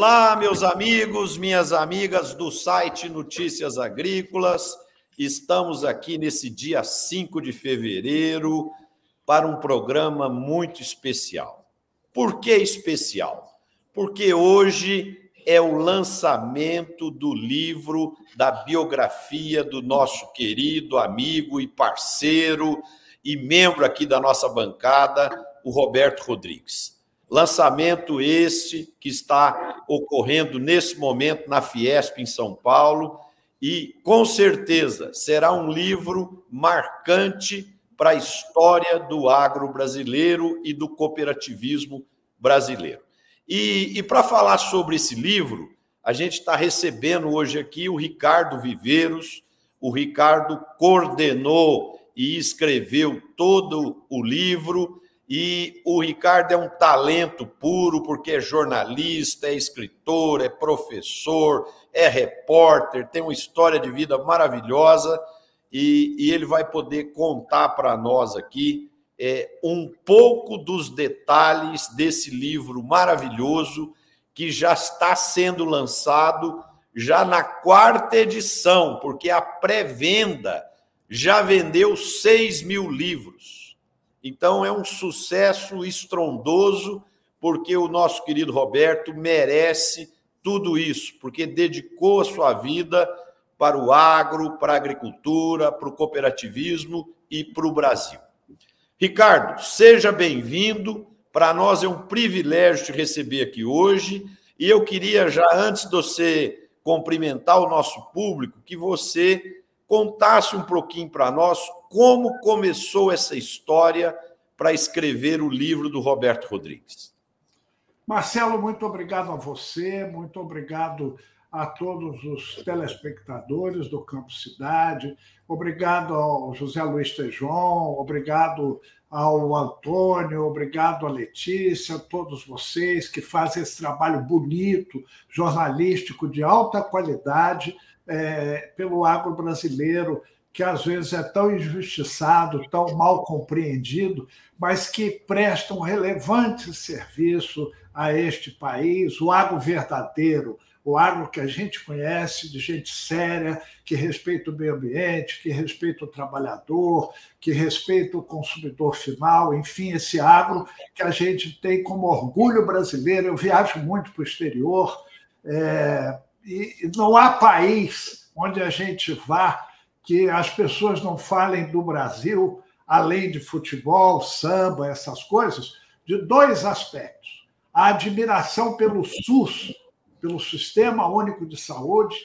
Olá, meus amigos, minhas amigas do site Notícias Agrícolas. Estamos aqui nesse dia 5 de fevereiro para um programa muito especial. Por que especial? Porque hoje é o lançamento do livro da biografia do nosso querido amigo e parceiro e membro aqui da nossa bancada, o Roberto Rodrigues. Lançamento este que está ocorrendo nesse momento na Fiesp em São Paulo e com certeza será um livro marcante para a história do agro brasileiro e do cooperativismo brasileiro. E, e para falar sobre esse livro, a gente está recebendo hoje aqui o Ricardo Viveiros. O Ricardo coordenou e escreveu todo o livro e o Ricardo é um talento puro, porque é jornalista, é escritor, é professor, é repórter, tem uma história de vida maravilhosa e, e ele vai poder contar para nós aqui é, um pouco dos detalhes desse livro maravilhoso que já está sendo lançado já na quarta edição, porque a pré-venda já vendeu 6 mil livros. Então é um sucesso estrondoso, porque o nosso querido Roberto merece tudo isso, porque dedicou a sua vida para o agro, para a agricultura, para o cooperativismo e para o Brasil. Ricardo, seja bem-vindo. Para nós é um privilégio te receber aqui hoje. E eu queria, já antes de você cumprimentar o nosso público, que você contasse um pouquinho para nós como começou essa história para escrever o livro do Roberto Rodrigues. Marcelo, muito obrigado a você, muito obrigado a todos os telespectadores do Campo Cidade, obrigado ao José Luiz Tejon, obrigado ao Antônio, obrigado à Letícia, a todos vocês que fazem esse trabalho bonito, jornalístico de alta qualidade é, pelo agro brasileiro, que às vezes é tão injustiçado, tão mal compreendido, mas que presta um relevante serviço a este país, o agro verdadeiro, o agro que a gente conhece, de gente séria, que respeita o meio ambiente, que respeita o trabalhador, que respeita o consumidor final, enfim, esse agro que a gente tem como orgulho brasileiro. Eu viajo muito para o exterior, é, e não há país onde a gente vá que as pessoas não falem do Brasil, além de futebol, samba, essas coisas, de dois aspectos. A admiração pelo SUS, pelo Sistema Único de Saúde,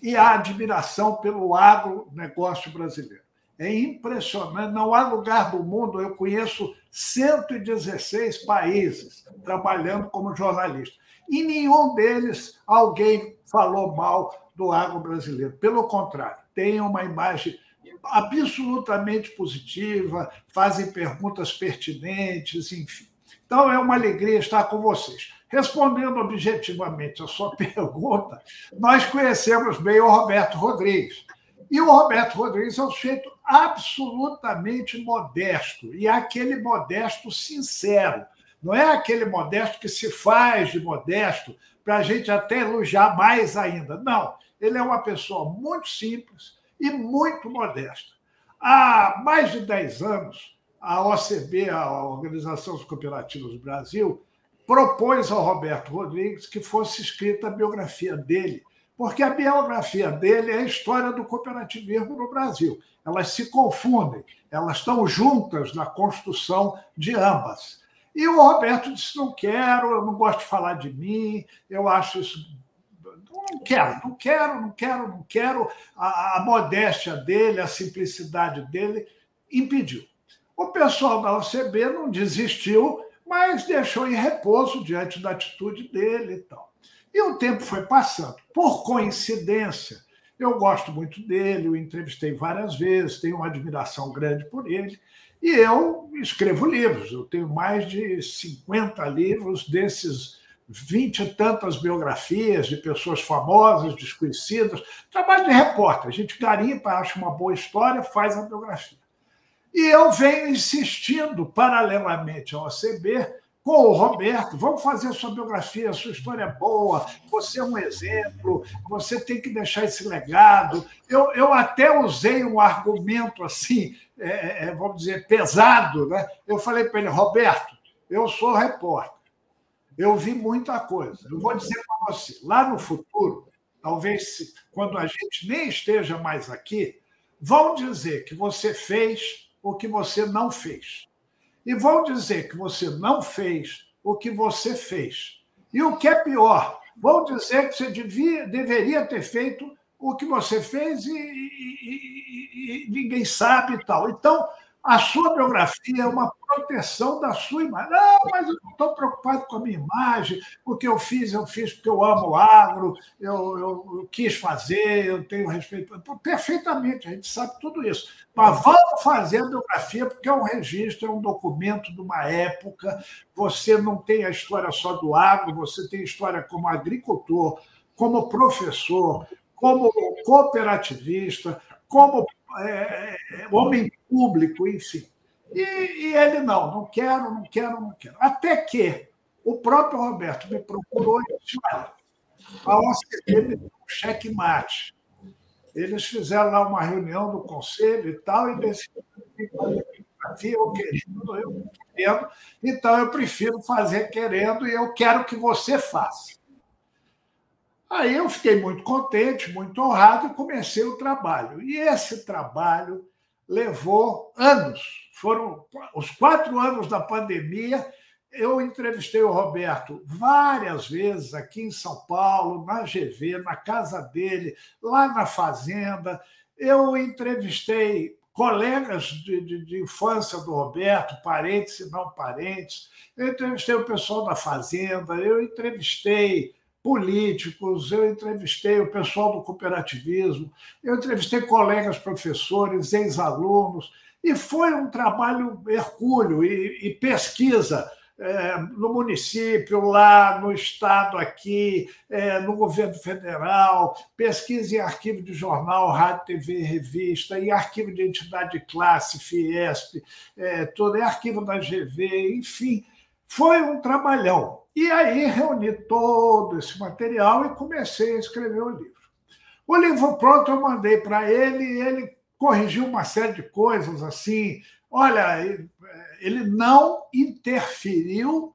e a admiração pelo agronegócio brasileiro. É impressionante, não há lugar do mundo, eu conheço 116 países trabalhando como jornalista. E nenhum deles alguém falou mal do agro brasileiro. Pelo contrário, tem uma imagem absolutamente positiva, fazem perguntas pertinentes, enfim. Então é uma alegria estar com vocês. Respondendo objetivamente a sua pergunta, nós conhecemos bem o Roberto Rodrigues. E o Roberto Rodrigues é um sujeito absolutamente modesto, e é aquele modesto sincero. Não é aquele modesto que se faz de modesto para a gente até elogiar mais ainda. Não, ele é uma pessoa muito simples e muito modesta. Há mais de 10 anos, a OCB, a Organização dos Cooperativos do Brasil, propôs ao Roberto Rodrigues que fosse escrita a biografia dele, porque a biografia dele é a história do cooperativismo no Brasil. Elas se confundem, elas estão juntas na construção de ambas. E o Roberto disse: não quero, eu não gosto de falar de mim, eu acho isso não quero, não quero, não quero, não quero. A, a, modéstia dele, a simplicidade dele impediu. O pessoal da OCB não desistiu, mas deixou em repouso diante da atitude dele e tal. E o tempo foi passando. Por coincidência, eu gosto muito dele, o entrevistei várias vezes, tenho uma admiração grande por ele. E eu escrevo livros, eu tenho mais de 50 livros desses vinte e tantas biografias de pessoas famosas, desconhecidas. Trabalho de repórter. A gente garimpa, acha uma boa história, faz a biografia. E eu venho insistindo, paralelamente ao ACB, com o Roberto, vamos fazer sua biografia, sua história é boa, você é um exemplo, você tem que deixar esse legado. Eu, eu até usei um argumento assim, é, é, vamos dizer, pesado. Né? Eu falei para ele, Roberto, eu sou repórter, eu vi muita coisa. Eu vou dizer para você, lá no futuro, talvez quando a gente nem esteja mais aqui, vão dizer que você fez o que você não fez e vão dizer que você não fez o que você fez. E o que é pior, vão dizer que você devia, deveria ter feito o que você fez e, e, e, e ninguém sabe e tal. Então, a sua biografia é uma proteção da sua imagem. Não, mas eu não estou preocupado com a minha imagem. O que eu fiz, eu fiz porque eu amo o agro, eu, eu, eu quis fazer, eu tenho respeito. Perfeitamente, a gente sabe tudo isso. Mas vamos fazer a biografia, porque é um registro, é um documento de uma época. Você não tem a história só do agro, você tem história como agricultor, como professor, como cooperativista, como é, é, homem público, enfim. E, e, ele não, não quero, não quero, não quero. Até que o próprio Roberto me procurou e disse: olha, a OCP me deu um checkmate. Eles fizeram lá uma reunião do conselho e tal, e decidiram eu querendo, eu querendo, então eu prefiro fazer querendo e eu quero que você faça. Aí eu fiquei muito contente, muito honrado e comecei o trabalho. E esse trabalho levou anos. Foram os quatro anos da pandemia. Eu entrevistei o Roberto várias vezes aqui em São Paulo, na GV, na casa dele, lá na Fazenda. Eu entrevistei colegas de, de, de, infância do Roberto, parentes e não parentes. Eu entrevistei o pessoal da Fazenda, eu entrevistei políticos, eu entrevistei o pessoal do cooperativismo, eu entrevistei colegas professores, ex-alunos, e foi um trabalho hercúleo e, e pesquisa é, no município, lá no estado, aqui, é, no governo federal, pesquisa em arquivo de jornal, rádio, TV, revista, em arquivo de entidade de classe, Fiesp, é, todo, em arquivo da GV, enfim, foi um trabalhão. E aí reuni todo esse material e comecei a escrever o livro. O livro pronto eu mandei para ele e ele corrigiu uma série de coisas assim. Olha, ele não interferiu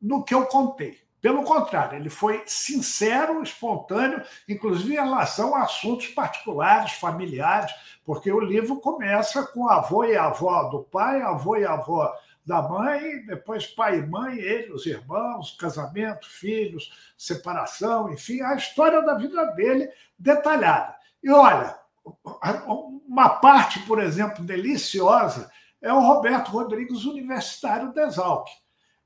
no que eu contei. Pelo contrário, ele foi sincero, espontâneo, inclusive em relação a assuntos particulares, familiares, porque o livro começa com avô e avó do pai, avô e avó da mãe, depois pai e mãe, ele, os irmãos, casamento, filhos, separação, enfim, a história da vida dele detalhada. E olha, uma parte, por exemplo, deliciosa é o Roberto Rodrigues, universitário da.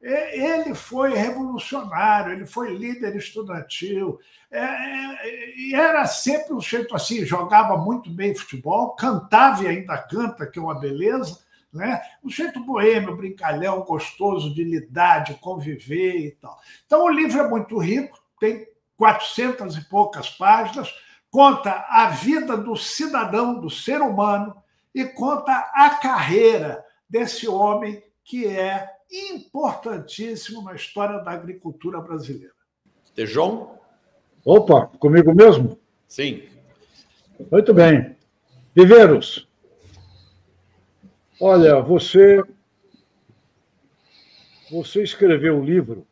Ele foi revolucionário, ele foi líder estudantil, é, e era sempre um jeito assim, jogava muito bem futebol, cantava e ainda canta, que é uma beleza, né? Um jeito boêmio, brincalhão, gostoso de lidar, de conviver e tal. Então, o livro é muito rico, tem quatrocentas e poucas páginas, conta a vida do cidadão, do ser humano, e conta a carreira desse homem que é importantíssimo na história da agricultura brasileira. Tejon? Opa, comigo mesmo? Sim. Muito bem. Viveiros, Olha, você você escreveu um livro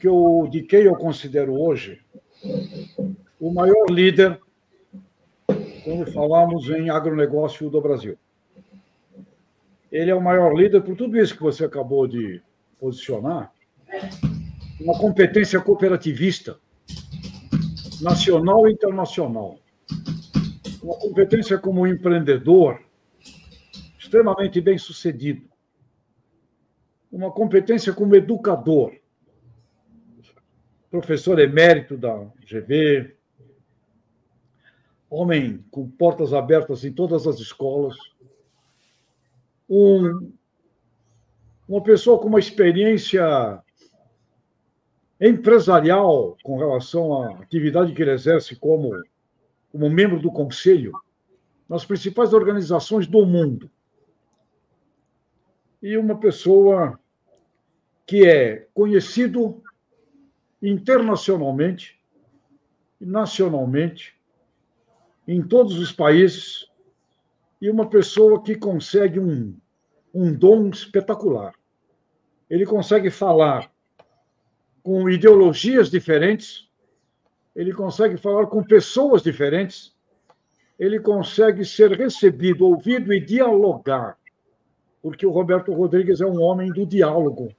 que eu, de quem eu considero hoje o maior líder quando falamos em agronegócio do Brasil. Ele é o maior líder por tudo isso que você acabou de posicionar, uma competência cooperativista, nacional e internacional, uma competência como empreendedor, extremamente bem sucedido, uma competência como educador, professor emérito da GV, homem com portas abertas em todas as escolas, um, uma pessoa com uma experiência empresarial com relação à atividade que ele exerce como, como membro do conselho nas principais organizações do mundo e uma pessoa que é conhecido internacionalmente nacionalmente em todos os países e uma pessoa que consegue um, um dom espetacular. Ele consegue falar com ideologias diferentes, ele consegue falar com pessoas diferentes, ele consegue ser recebido, ouvido e dialogar, porque o Roberto Rodrigues é um homem do diálogo,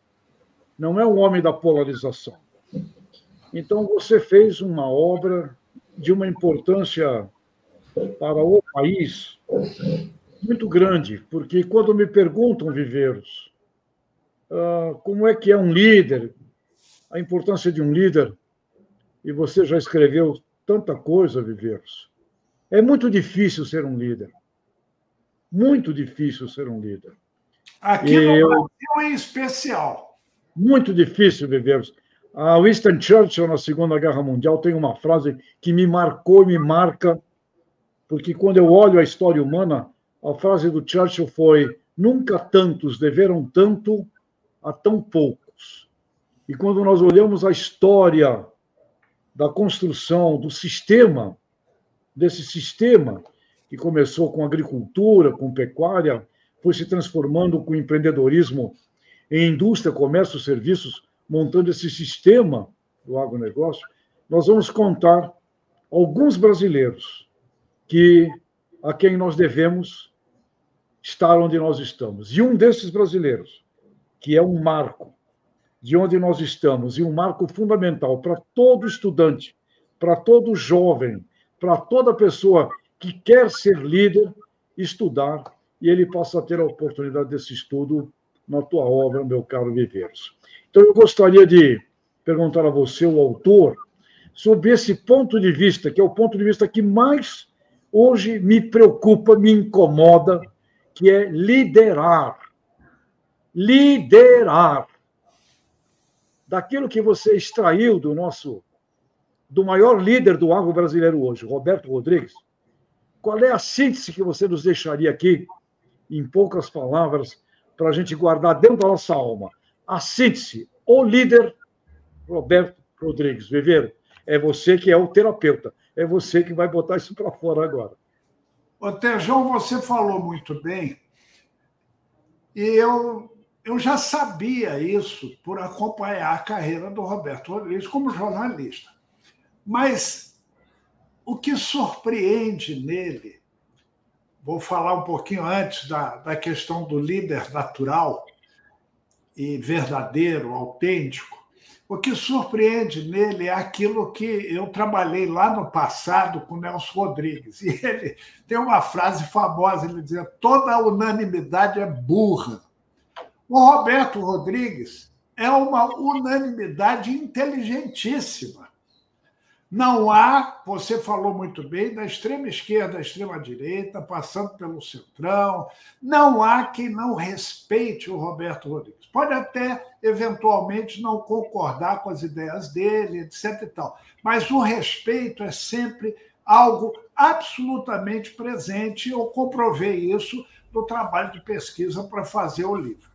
não é um homem da polarização. Então, você fez uma obra de uma importância para o país muito grande, porque quando me perguntam, Viveiros, ah, como é que é um líder, a importância de um líder, e você já escreveu tanta coisa, Viveiros, é muito difícil ser um líder. Muito difícil ser um líder. Aqui no eu... Brasil em especial. Muito difícil, Viveiros. A Winston Churchill, na Segunda Guerra Mundial, tem uma frase que me marcou e me marca, porque quando eu olho a história humana, a frase do Churchill foi: nunca tantos deveram tanto a tão poucos. E quando nós olhamos a história da construção do sistema, desse sistema que começou com agricultura, com pecuária, foi se transformando com empreendedorismo em indústria, comércio, serviços, montando esse sistema do agronegócio, nós vamos contar alguns brasileiros que a quem nós devemos estar onde nós estamos. E um desses brasileiros, que é um marco de onde nós estamos, e um marco fundamental para todo estudante, para todo jovem, para toda pessoa que quer ser líder, estudar, e ele possa ter a oportunidade desse estudo na tua obra, meu caro Viveiros. Então, eu gostaria de perguntar a você, o autor, sobre esse ponto de vista, que é o ponto de vista que mais hoje me preocupa, me incomoda, que é liderar. Liderar. Daquilo que você extraiu do nosso, do maior líder do agro brasileiro hoje, Roberto Rodrigues, qual é a síntese que você nos deixaria aqui, em poucas palavras, para a gente guardar dentro da nossa alma? a síntese, o líder, Roberto Rodrigues. Viveiro, é você que é o terapeuta. É você que vai botar isso para fora agora. Ô, Tejão, você falou muito bem. E eu, eu já sabia isso por acompanhar a carreira do Roberto Rodrigues como jornalista. Mas o que surpreende nele, vou falar um pouquinho antes da, da questão do líder natural, e verdadeiro, autêntico. O que surpreende nele é aquilo que eu trabalhei lá no passado com Nelson Rodrigues. E ele tem uma frase famosa, ele dizia: toda unanimidade é burra. O Roberto Rodrigues é uma unanimidade inteligentíssima. Não há, você falou muito bem, da extrema esquerda à extrema direita, passando pelo centrão, não há quem não respeite o Roberto Rodrigues. Pode até, eventualmente, não concordar com as ideias dele, etc. E tal, mas o respeito é sempre algo absolutamente presente. Eu comprovei isso no trabalho de pesquisa para fazer o livro.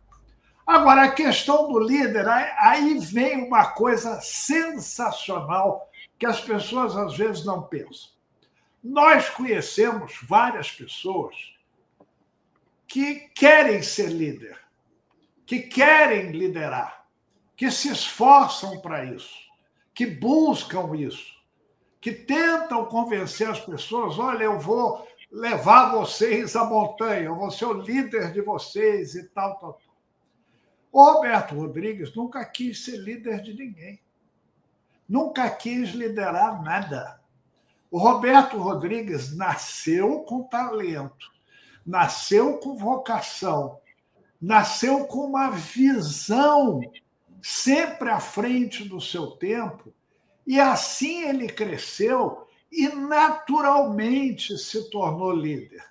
Agora, a questão do líder, aí vem uma coisa sensacional que as pessoas às vezes não pensam. Nós conhecemos várias pessoas que querem ser líder, que querem liderar, que se esforçam para isso, que buscam isso, que tentam convencer as pessoas: olha, eu vou levar vocês à montanha, eu vou ser o líder de vocês e tal, tal, tal. O Roberto Rodrigues nunca quis ser líder de ninguém nunca quis liderar nada. O Roberto Rodrigues nasceu com talento, nasceu com vocação, nasceu com uma visão sempre à frente do seu tempo, e assim ele cresceu e naturalmente se tornou líder.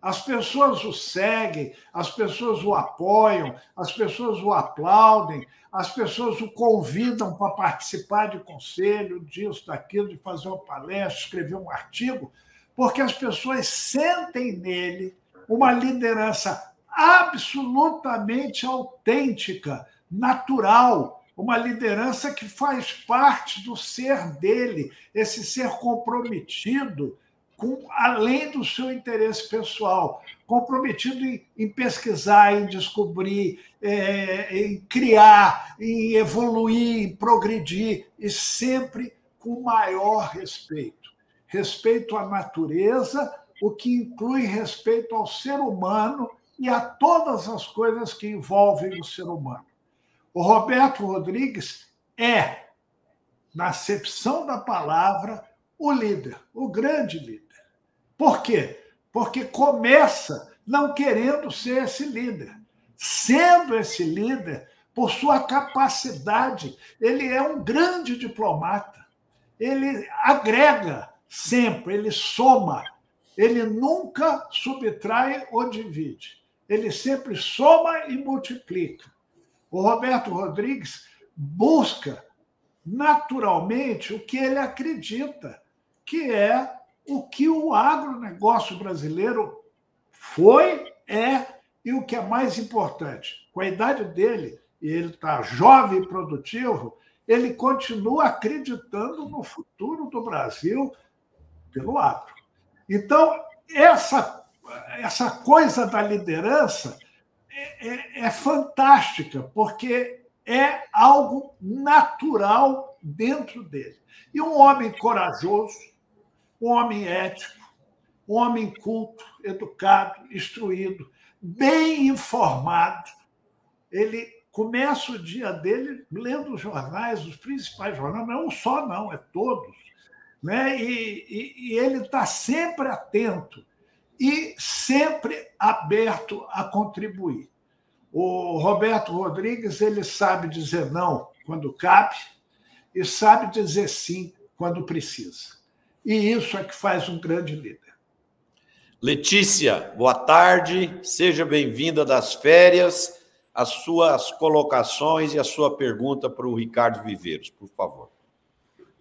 As pessoas o seguem, as pessoas o apoiam, as pessoas o aplaudem, as pessoas o convidam para participar de conselho, disso, daquilo, de fazer uma palestra, escrever um artigo, porque as pessoas sentem nele uma liderança absolutamente autêntica natural, uma liderança que faz parte do ser dele, esse ser comprometido com além do seu interesse pessoal, comprometido em, em pesquisar, em descobrir, é, em criar, em evoluir, em progredir, e sempre com maior respeito. Respeito à natureza, o que inclui respeito ao ser humano e a todas as coisas que envolvem o ser humano. O Roberto Rodrigues é, na acepção da palavra, o líder, o grande líder. Por quê? Porque começa não querendo ser esse líder. Sendo esse líder, por sua capacidade, ele é um grande diplomata. Ele agrega sempre, ele soma. Ele nunca subtrai ou divide. Ele sempre soma e multiplica. O Roberto Rodrigues busca naturalmente o que ele acredita, que é o que o agronegócio brasileiro foi, é e o que é mais importante, com a idade dele, e ele está jovem e produtivo, ele continua acreditando no futuro do Brasil pelo agro. Então, essa, essa coisa da liderança é, é, é fantástica, porque é algo natural dentro dele. E um homem corajoso, um homem ético, um homem culto, educado, instruído, bem informado. Ele começa o dia dele lendo os jornais, os principais jornais, não é um só, não, é todos. Né? E, e, e ele está sempre atento e sempre aberto a contribuir. O Roberto Rodrigues ele sabe dizer não quando cabe e sabe dizer sim quando precisa. E isso é que faz um grande líder. Letícia, boa tarde, seja bem-vinda das férias. As suas colocações e a sua pergunta para o Ricardo Viveiros, por favor.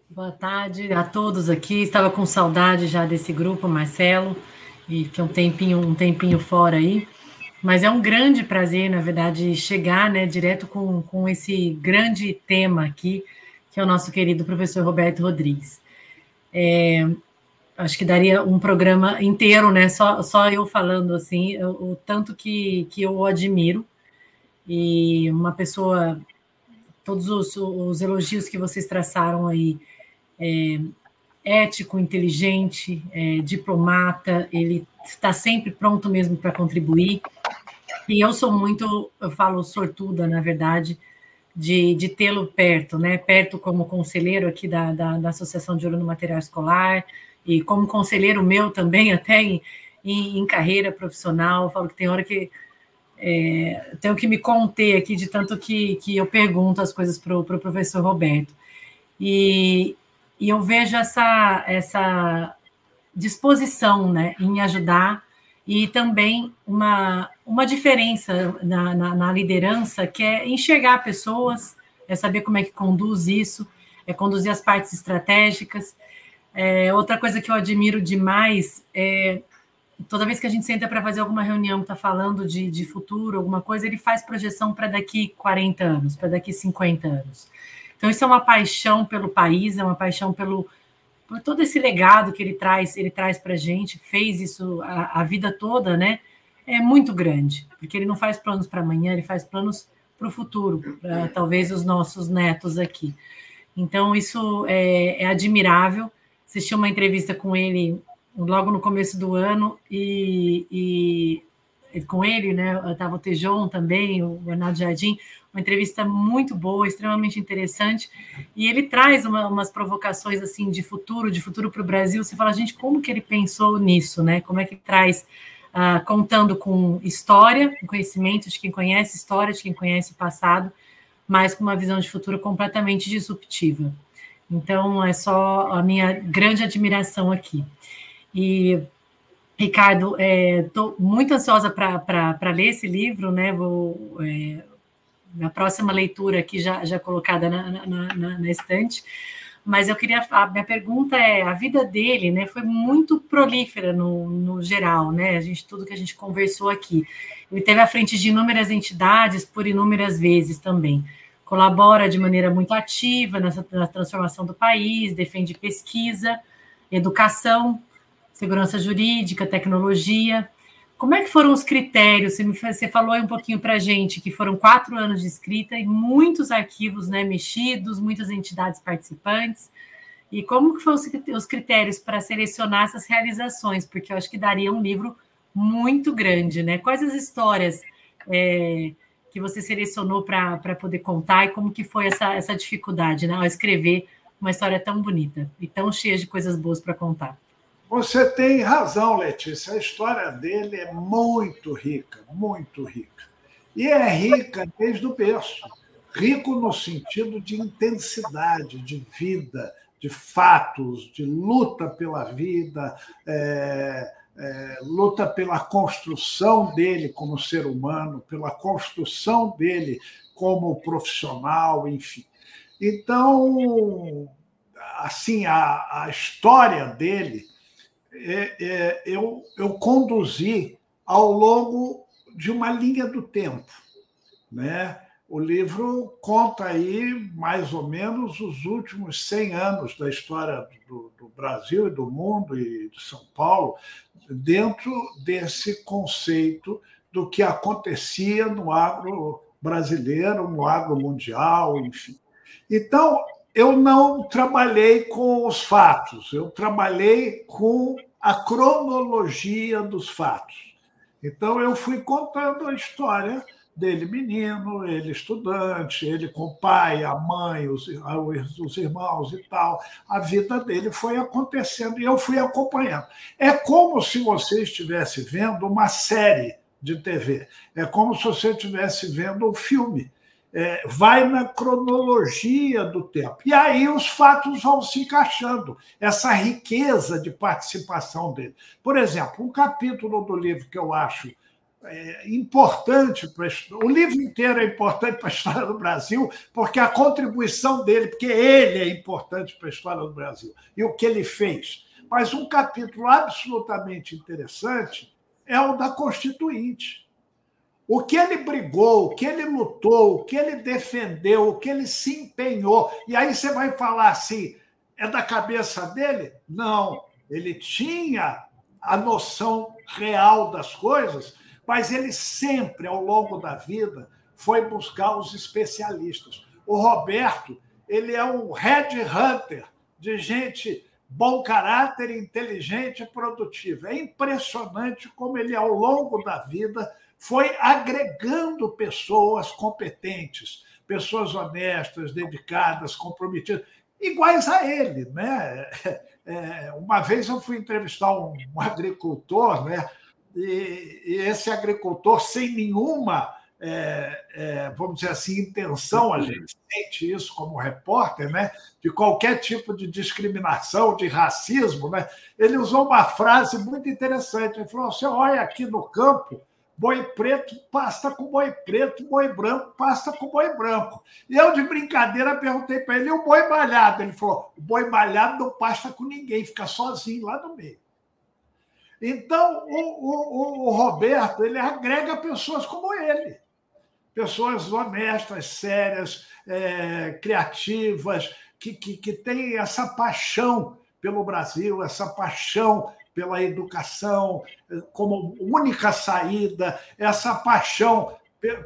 Boa tarde a todos aqui. Estava com saudade já desse grupo, Marcelo, e que é um tempinho, um tempinho fora aí. Mas é um grande prazer, na verdade, chegar né, direto com, com esse grande tema aqui, que é o nosso querido professor Roberto Rodrigues. É, acho que daria um programa inteiro, né? Só, só eu falando assim, o, o tanto que, que eu admiro. E uma pessoa, todos os, os elogios que vocês traçaram aí, é, ético, inteligente, é, diplomata, ele está sempre pronto mesmo para contribuir. E eu sou muito, eu falo sortuda, na verdade, de, de tê-lo perto, né? Perto como conselheiro aqui da, da, da, Associação de Ouro no Material Escolar e como conselheiro meu também, até em, em, em carreira profissional. falo que tem hora que é, tenho que me conter aqui de tanto que, que eu pergunto as coisas para o pro professor Roberto. E, e eu vejo essa, essa disposição né, em ajudar e também uma, uma diferença na, na, na, liderança que é enxergar pessoas, é saber como é que conduz isso, é conduzir as partes estratégicas. É, outra coisa que eu admiro demais é toda vez que a gente senta para fazer alguma reunião, está falando de, de futuro, alguma coisa, ele faz projeção para daqui 40 anos, para daqui 50 anos. Então, isso é uma paixão pelo país, é uma paixão pelo, por todo esse legado que ele traz, ele traz para a gente, fez isso a, a, vida toda, né? É muito grande, porque ele não faz planos para amanhã, ele faz planos para o futuro, para talvez os nossos netos aqui. Então, isso é, é admirável. Assisti uma entrevista com ele logo no começo do ano e, e com ele, né? Estava o Tejon também, o Bernardo Jardim, uma entrevista muito boa, extremamente interessante, e ele traz uma, umas provocações assim de futuro, de futuro para o Brasil. Você fala, gente, como que ele pensou nisso, né? Como é que traz uh, contando com história, com conhecimento de quem conhece história, de quem conhece o passado, mas com uma visão de futuro completamente disruptiva. Então, é só a minha grande admiração aqui. E Ricardo, estou é, muito ansiosa para ler esse livro, né? Vou, é, na próxima leitura aqui já, já colocada na, na, na, na estante, mas eu queria. A minha pergunta é: a vida dele né, foi muito prolífera no, no geral, né? A gente, tudo que a gente conversou aqui. Ele teve à frente de inúmeras entidades por inúmeras vezes também. Colabora de maneira muito ativa nessa, na transformação do país, defende pesquisa, educação, segurança jurídica, tecnologia. Como é que foram os critérios? Você falou aí um pouquinho para a gente que foram quatro anos de escrita e muitos arquivos né, mexidos, muitas entidades participantes. E como que foram os critérios para selecionar essas realizações? Porque eu acho que daria um livro muito grande, né? Quais as histórias é, que você selecionou para poder contar e como que foi essa, essa dificuldade né, ao escrever uma história tão bonita e tão cheia de coisas boas para contar? Você tem razão, Letícia. A história dele é muito rica, muito rica. E é rica desde o berço. Rico no sentido de intensidade, de vida, de fatos, de luta pela vida, é, é, luta pela construção dele como ser humano, pela construção dele como profissional, enfim. Então, assim, a, a história dele é, é, eu, eu conduzi ao longo de uma linha do tempo. Né? O livro conta aí mais ou menos os últimos 100 anos da história do, do, Brasil e do mundo e de São Paulo, dentro desse conceito do que acontecia no agro brasileiro, no agro mundial, enfim. Então, eu não trabalhei com os fatos, eu trabalhei com a cronologia dos fatos. Então, eu fui contando a história dele menino, ele estudante, ele com o pai, a mãe, os, os irmãos e tal. A vida dele foi acontecendo e eu fui acompanhando. É como se você estivesse vendo uma série de TV. É como se você estivesse vendo um filme é, vai na cronologia do tempo. E aí os fatos vão se encaixando, essa riqueza de participação dele. Por exemplo, um capítulo do livro que eu acho é, importante para o livro inteiro é importante para a história do Brasil, porque a contribuição dele, porque ele é importante para a história do Brasil e o que ele fez. Mas um capítulo absolutamente interessante é o da Constituinte o que ele brigou, o que ele lutou, o que ele defendeu, o que ele se empenhou. E aí você vai falar assim: é da cabeça dele? Não. Ele tinha a noção real das coisas, mas ele sempre, ao longo da vida, foi buscar os especialistas. O Roberto, ele é um red hunter de gente bom caráter, inteligente e produtiva. É impressionante como ele, ao longo da vida, foi agregando pessoas competentes, pessoas honestas, dedicadas, comprometidas, iguais a ele. Né? É, uma vez eu fui entrevistar um, um agricultor, né? E, e, esse agricultor, sem nenhuma, é, é, vamos dizer assim, intenção, a gente sente isso como repórter, né? de qualquer tipo de discriminação, de racismo, né? ele usou uma frase muito interessante. Ele falou: você olha aqui no campo Boi preto pasta com boi preto, boi branco pasta com boi branco. Eu, de brincadeira, perguntei para ele: e o boi malhado? Ele falou: o boi malhado não pasta com ninguém, fica sozinho lá no meio. Então, o, o, o Roberto ele agrega pessoas como ele, pessoas honestas, sérias, é, criativas, que, que, que têm essa paixão pelo Brasil, essa paixão pela educação como única saída, essa paixão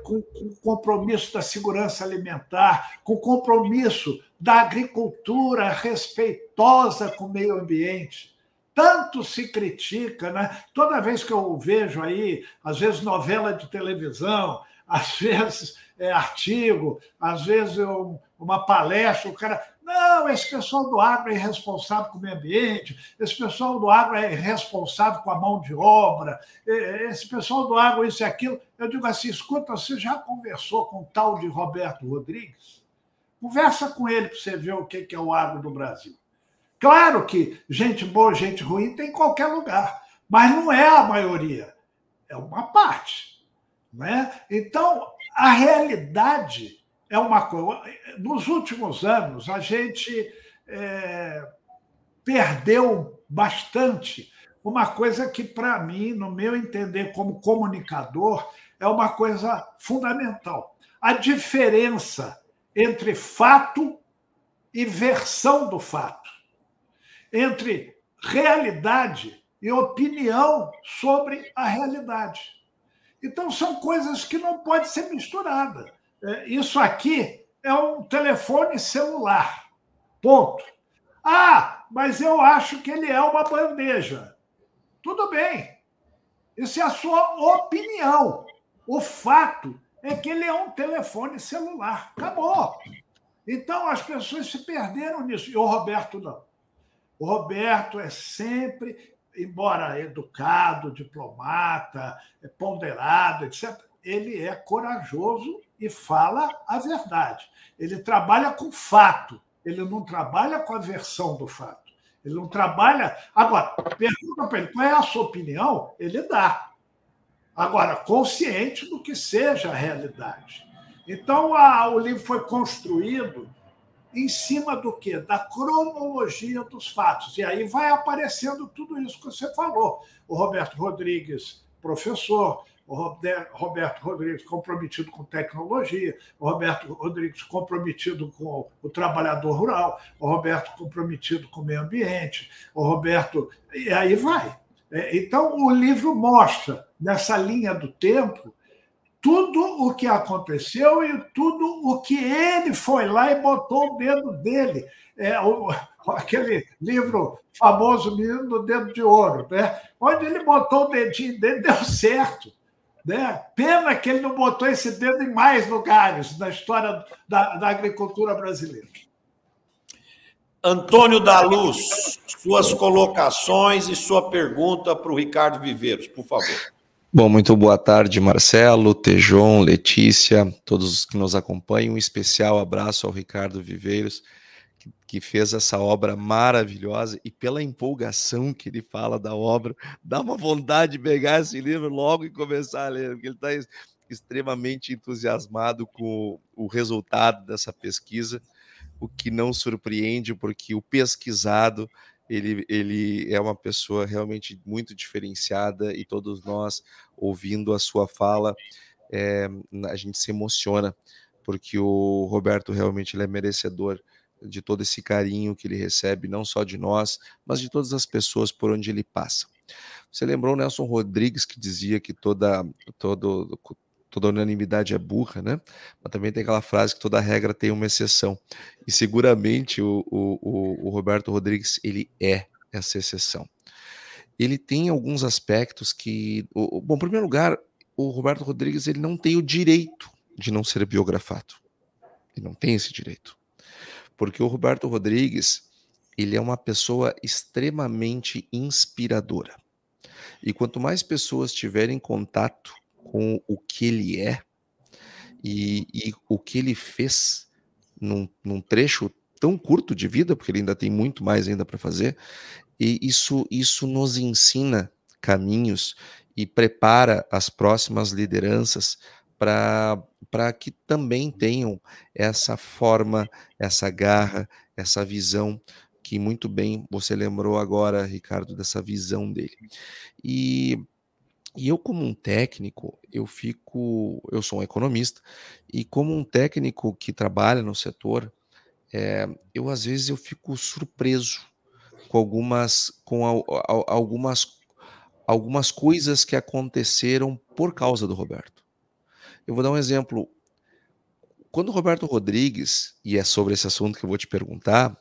com o compromisso da segurança alimentar, com compromisso da agricultura respeitosa com o meio ambiente. Tanto se critica, né? Toda vez que eu vejo aí, às vezes novela de televisão, às vezes é, artigo, às vezes eu, uma palestra, o cara não, esse pessoal do agro é irresponsável com o meio ambiente, esse pessoal do agro é irresponsável com a mão de obra, esse pessoal do agro isso e aquilo. Eu digo assim: escuta, você já conversou com o tal de Roberto Rodrigues? Conversa com ele para você ver o que é o agro do Brasil. Claro que gente boa, gente ruim tem em qualquer lugar, mas não é a maioria, é uma parte. Né? Então, a realidade é uma coisa. Nos últimos anos, a gente é, perdeu bastante uma coisa que, para mim, no meu entender como comunicador, é uma coisa fundamental. A diferença entre fato e versão do fato, entre realidade e opinião sobre a realidade. Então, são coisas que não podem ser misturadas. É, isso aqui é um telefone celular. Ponto. Ah, mas eu acho que ele é uma bandeja. Tudo bem. Isso é a sua opinião. O fato é que ele é um telefone celular. Acabou. Então as pessoas se perderam nisso. E o Roberto não. O Roberto é sempre, embora educado, diplomata, ponderado, etc., ele é corajoso e fala a verdade. Ele trabalha com fato, ele não trabalha com a versão do fato. Ele não trabalha. Agora, pergunta para ele qual é a sua opinião, ele dá. Agora, consciente do que seja a realidade. Então, a, o livro foi construído em cima do quê? Da cronologia dos fatos. E aí vai aparecendo tudo isso que você falou. O Roberto Rodrigues, professor, o Roberto Rodrigues comprometido com tecnologia, o Roberto Rodrigues comprometido com o trabalhador rural, o Roberto comprometido com o meio ambiente, o Roberto. E aí vai. É, então, o livro mostra, nessa linha do tempo, tudo o que aconteceu e tudo o que ele foi lá e botou o dedo dele. É, o, aquele livro famoso Menino do Dedo de Ouro, né? onde ele botou o dedinho dele, deu certo. Né? Pena que ele não botou esse dedo em mais lugares na história da, da agricultura brasileira. Antônio da Luz, suas colocações e sua pergunta para o Ricardo Viveiros, por favor. Bom, muito boa tarde, Marcelo, Tejon, Letícia, todos que nos acompanham. Um especial abraço ao Ricardo Viveiros, que, fez essa obra maravilhosa e pela empolgação que ele fala da obra, dá uma vontade de pegar esse livro logo e começar a ler, porque ele está extremamente entusiasmado com o resultado dessa pesquisa, o que não surpreende, porque o pesquisado ele, ele é uma pessoa realmente muito diferenciada e todos nós, ouvindo a sua fala, é, a gente se emociona, porque o Roberto realmente ele é merecedor de todo esse carinho que ele recebe, não só de nós, mas de todas as pessoas por onde ele passa. Você lembrou Nelson Rodrigues que dizia que toda, todo, toda unanimidade é burra, né? Mas também tem aquela frase que toda regra tem uma exceção. E seguramente o, o, o Roberto Rodrigues, ele é essa exceção. Ele tem alguns aspectos que... Bom, em primeiro lugar, o Roberto Rodrigues ele não tem o direito de não ser biografado. Ele não tem esse direito. Porque o Roberto Rodrigues, ele é uma pessoa extremamente inspiradora. E quanto mais pessoas tiverem contato com o que ele é e, e o que ele fez num, num, trecho tão curto de vida, porque ele ainda tem muito mais ainda para fazer, e isso, isso nos ensina caminhos e prepara as próximas lideranças para que também tenham essa forma, essa garra, essa visão que muito bem você lembrou agora, Ricardo, dessa visão dele. E e eu, como um técnico, eu fico. Eu sou um economista, e como um técnico que trabalha no setor, é, eu às vezes eu fico surpreso com algumas, com a, a, algumas, algumas coisas que aconteceram por causa do Roberto. Eu vou dar um exemplo. Quando Roberto Rodrigues, e é sobre esse assunto que eu vou te perguntar,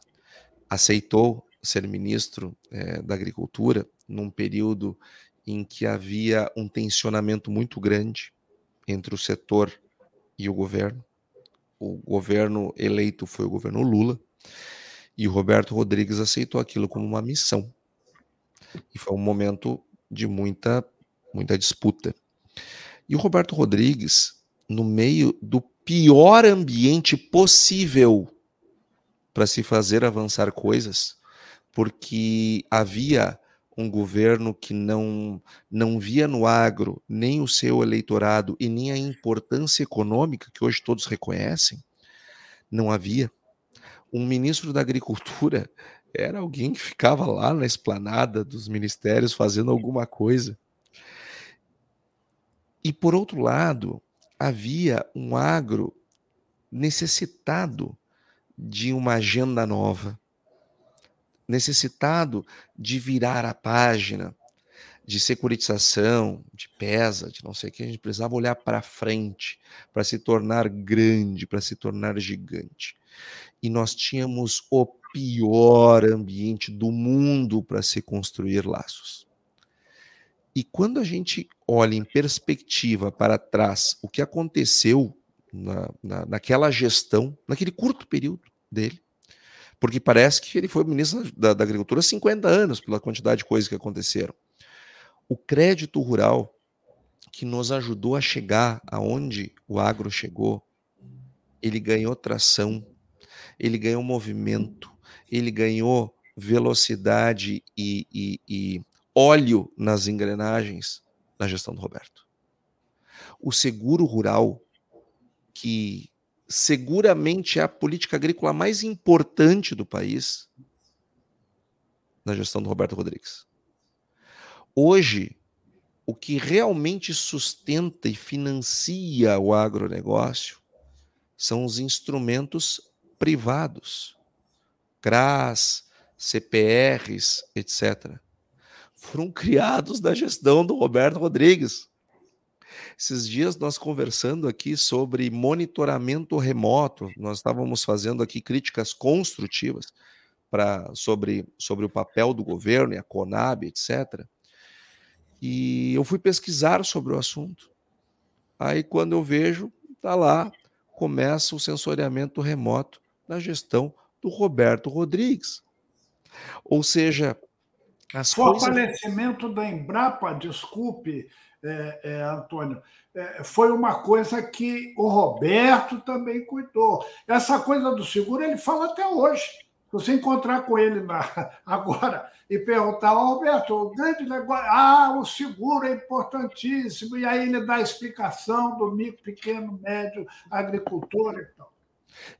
aceitou ser ministro é, da Agricultura num período em que havia um tensionamento muito grande entre o setor e o governo. O governo eleito foi o governo Lula e o Roberto Rodrigues aceitou aquilo como uma missão. E foi um momento de muita muita disputa. E o Roberto Rodrigues, no meio do pior ambiente possível para se fazer avançar coisas, porque havia um governo que não, não via no agro nem o seu eleitorado e nem a importância econômica que hoje todos reconhecem, não havia. um ministro da Agricultura era alguém que ficava lá na esplanada dos ministérios fazendo alguma coisa. E por outro lado, havia um agro necessitado de uma agenda nova, necessitado de virar a página, de securitização, de pesa, de não sei o que, a gente precisava olhar para frente, para se tornar grande, para se tornar gigante. E nós tínhamos o pior ambiente do mundo para se construir laços. E quando a gente olha em perspectiva para trás o que aconteceu na, na, naquela gestão, naquele curto período dele, porque parece que ele foi ministro da, da Agricultura há 50 anos, pela quantidade de coisas que aconteceram. O crédito rural, que nos ajudou a chegar aonde o agro chegou, ele ganhou tração, ele ganhou movimento, ele ganhou velocidade e, e, e óleo nas engrenagens na gestão do Roberto. O seguro rural, que seguramente é a política agrícola mais importante do país, na gestão do Roberto Rodrigues. Hoje, o que realmente sustenta e financia o agronegócio são os instrumentos privados, CRAS, CPRs, etc. Foram criados da gestão do Roberto Rodrigues. Esses dias nós conversando aqui sobre monitoramento remoto, nós estávamos fazendo aqui críticas construtivas para sobre, sobre o papel do governo e a Conab, etc. E eu fui pesquisar sobre o assunto. Aí quando eu vejo, tá lá, começa o sensoriamento remoto na gestão do Roberto Rodrigues. Ou seja, as coisas... da Embrapa, desculpe, é, é, Antônio, é, foi uma coisa que o Roberto também cuidou. Essa coisa do seguro ele fala até hoje. Se você encontrar com ele na, agora e perguntar, oh, Roberto, o grande negócio, ah, o seguro é importantíssimo, e aí ele dá a explicação do micro, pequeno, médio agricultor e tal.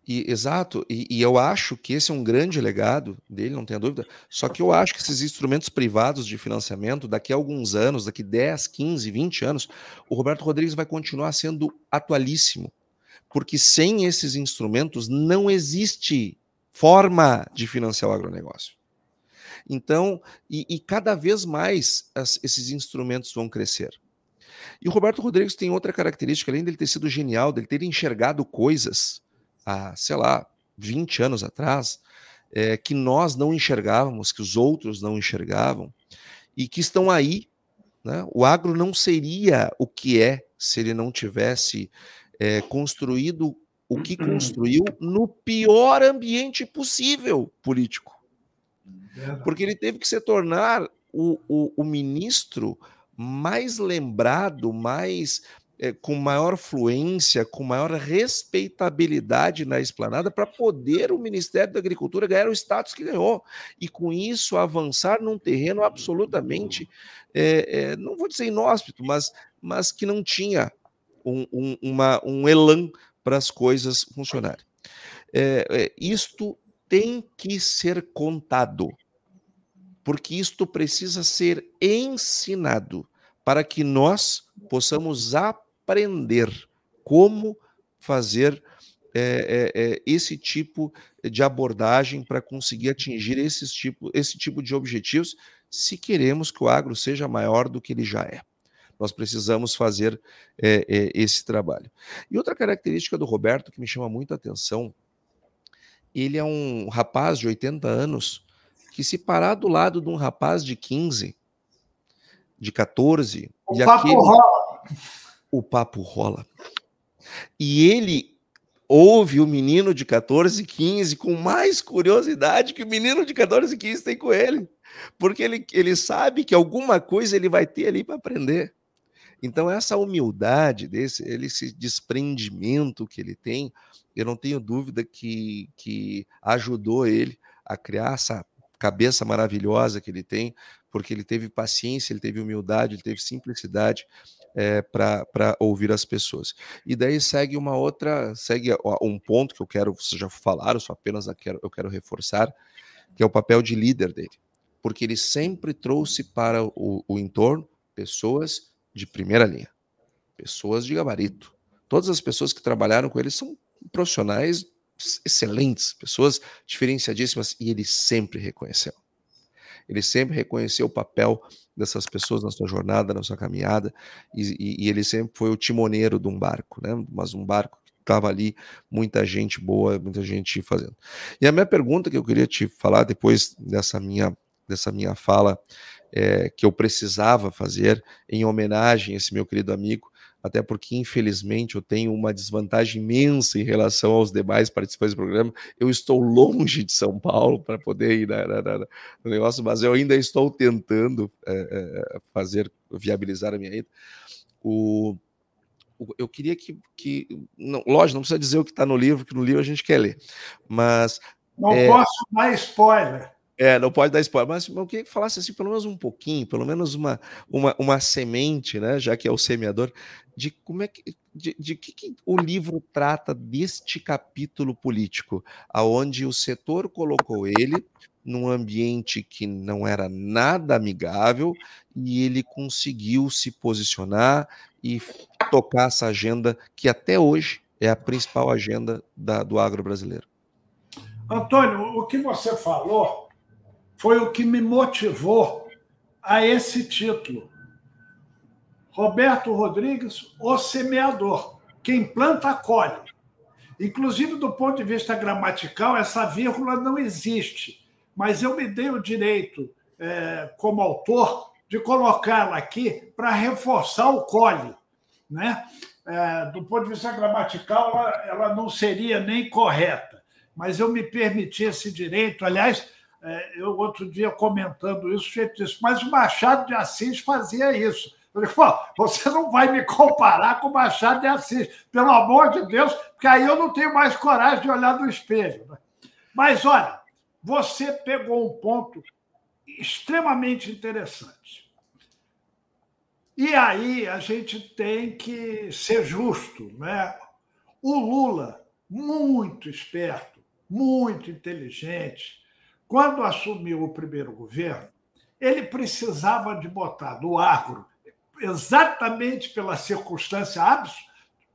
E, exato, e, e, eu acho que esse é um grande legado dele, não tenha dúvida. Só que eu acho que esses instrumentos privados de financiamento, daqui a alguns anos, daqui 10, 15, 20 anos, o Roberto Rodrigues vai continuar sendo atualíssimo. Porque sem esses instrumentos não existe forma de financiar o agronegócio. Então, e, e cada vez mais as, esses instrumentos vão crescer. E o Roberto Rodrigues tem outra característica, além dele ter sido genial, dele ter enxergado coisas há, sei lá, 20 anos atrás, é, que nós não enxergávamos, que os outros não enxergavam, e que estão aí. Né? O agro não seria o que é se ele não tivesse é, construído o que construiu no pior ambiente possível político. Porque ele teve que se tornar o, o, o ministro mais lembrado, mais é, com maior fluência, com maior respeitabilidade na esplanada, para poder o Ministério da Agricultura ganhar o status que ganhou. E com isso avançar num terreno absolutamente, é, é, não vou dizer inóspito, mas, mas que não tinha um, um, uma, um elan para as coisas funcionarem. isto tem que ser contado, porque isto precisa ser ensinado para que nós possamos aprender aprender como fazer é, é, esse tipo de abordagem para conseguir atingir esses tipo, esse tipo de objetivos, se queremos que o agro seja maior do que ele já é. Nós precisamos fazer é, esse trabalho. E outra característica do Roberto que me chama muito a atenção, ele é um rapaz de 80 anos que se parar do lado de um rapaz de 15, de 14, o e aquele... rola o papo rola. E ele ouve o menino de 14, 15 com mais curiosidade que o menino de 14, 15 tem com ele. Porque ele, ele sabe que alguma coisa ele vai ter ali para aprender. Então, essa humildade desse, esse desprendimento que ele tem, eu não tenho dúvida que, que ajudou ele a criar essa cabeça maravilhosa que ele tem, porque ele teve paciência, ele teve humildade, ele teve simplicidade é, para ouvir as pessoas. E daí segue uma outra, segue um ponto que eu quero, vocês já falaram, só apenas eu quero, eu quero reforçar, que é o papel de líder dele. Porque ele sempre trouxe para o, o entorno pessoas de primeira linha, pessoas de gabarito. Todas as pessoas que trabalharam com ele são profissionais excelentes, pessoas diferenciadíssimas, e ele sempre reconheceu. Ele sempre reconheceu o papel dessas pessoas na sua jornada, na sua caminhada, e, e, e ele sempre foi o timoneiro de um barco, né? Mas um barco que estava ali, muita gente boa, muita gente fazendo. E a minha pergunta que eu queria te falar depois dessa minha, dessa minha fala, é, que eu precisava fazer em homenagem a esse meu querido amigo, até porque, infelizmente, eu tenho uma desvantagem imensa em relação aos demais participantes do programa. Eu estou longe de São Paulo para poder ir na, na, na, no negócio, mas eu ainda estou tentando é, é, fazer, viabilizar a minha ida. O, o, eu queria que, que não, lógico, não precisa dizer o que está no livro, que no livro a gente quer ler, mas... Não é, posso dar spoiler. É, não pode dar spoiler, mas eu queria que falasse assim, pelo menos um pouquinho, pelo menos uma, uma, uma semente, né? Já que é o semeador, de como é que. De, de que, que o livro trata deste capítulo político, aonde o setor colocou ele num ambiente que não era nada amigável e ele conseguiu se posicionar e tocar essa agenda que até hoje é a principal agenda da, do agro brasileiro. Antônio, o que você falou foi o que me motivou a esse título. Roberto Rodrigues, o semeador. Quem planta, colhe. Inclusive, do ponto de vista gramatical, essa vírgula não existe, mas eu me dei o direito, é, como autor, de colocá-la aqui para reforçar o colhe. Né? É, do ponto de vista gramatical, ela, ela não seria nem correta, mas eu me permiti esse direito. Aliás, eu, outro dia, comentando isso, disse, mas o Machado de Assis fazia isso. Eu Pô, você não vai me comparar com o Machado de Assis, pelo amor de Deus, porque aí eu não tenho mais coragem de olhar no espelho. Né? Mas, olha, você pegou um ponto extremamente interessante. E aí a gente tem que ser justo. Né? O Lula, muito esperto, muito inteligente, quando assumiu o primeiro governo, ele precisava de botar do agro, exatamente pela circunstância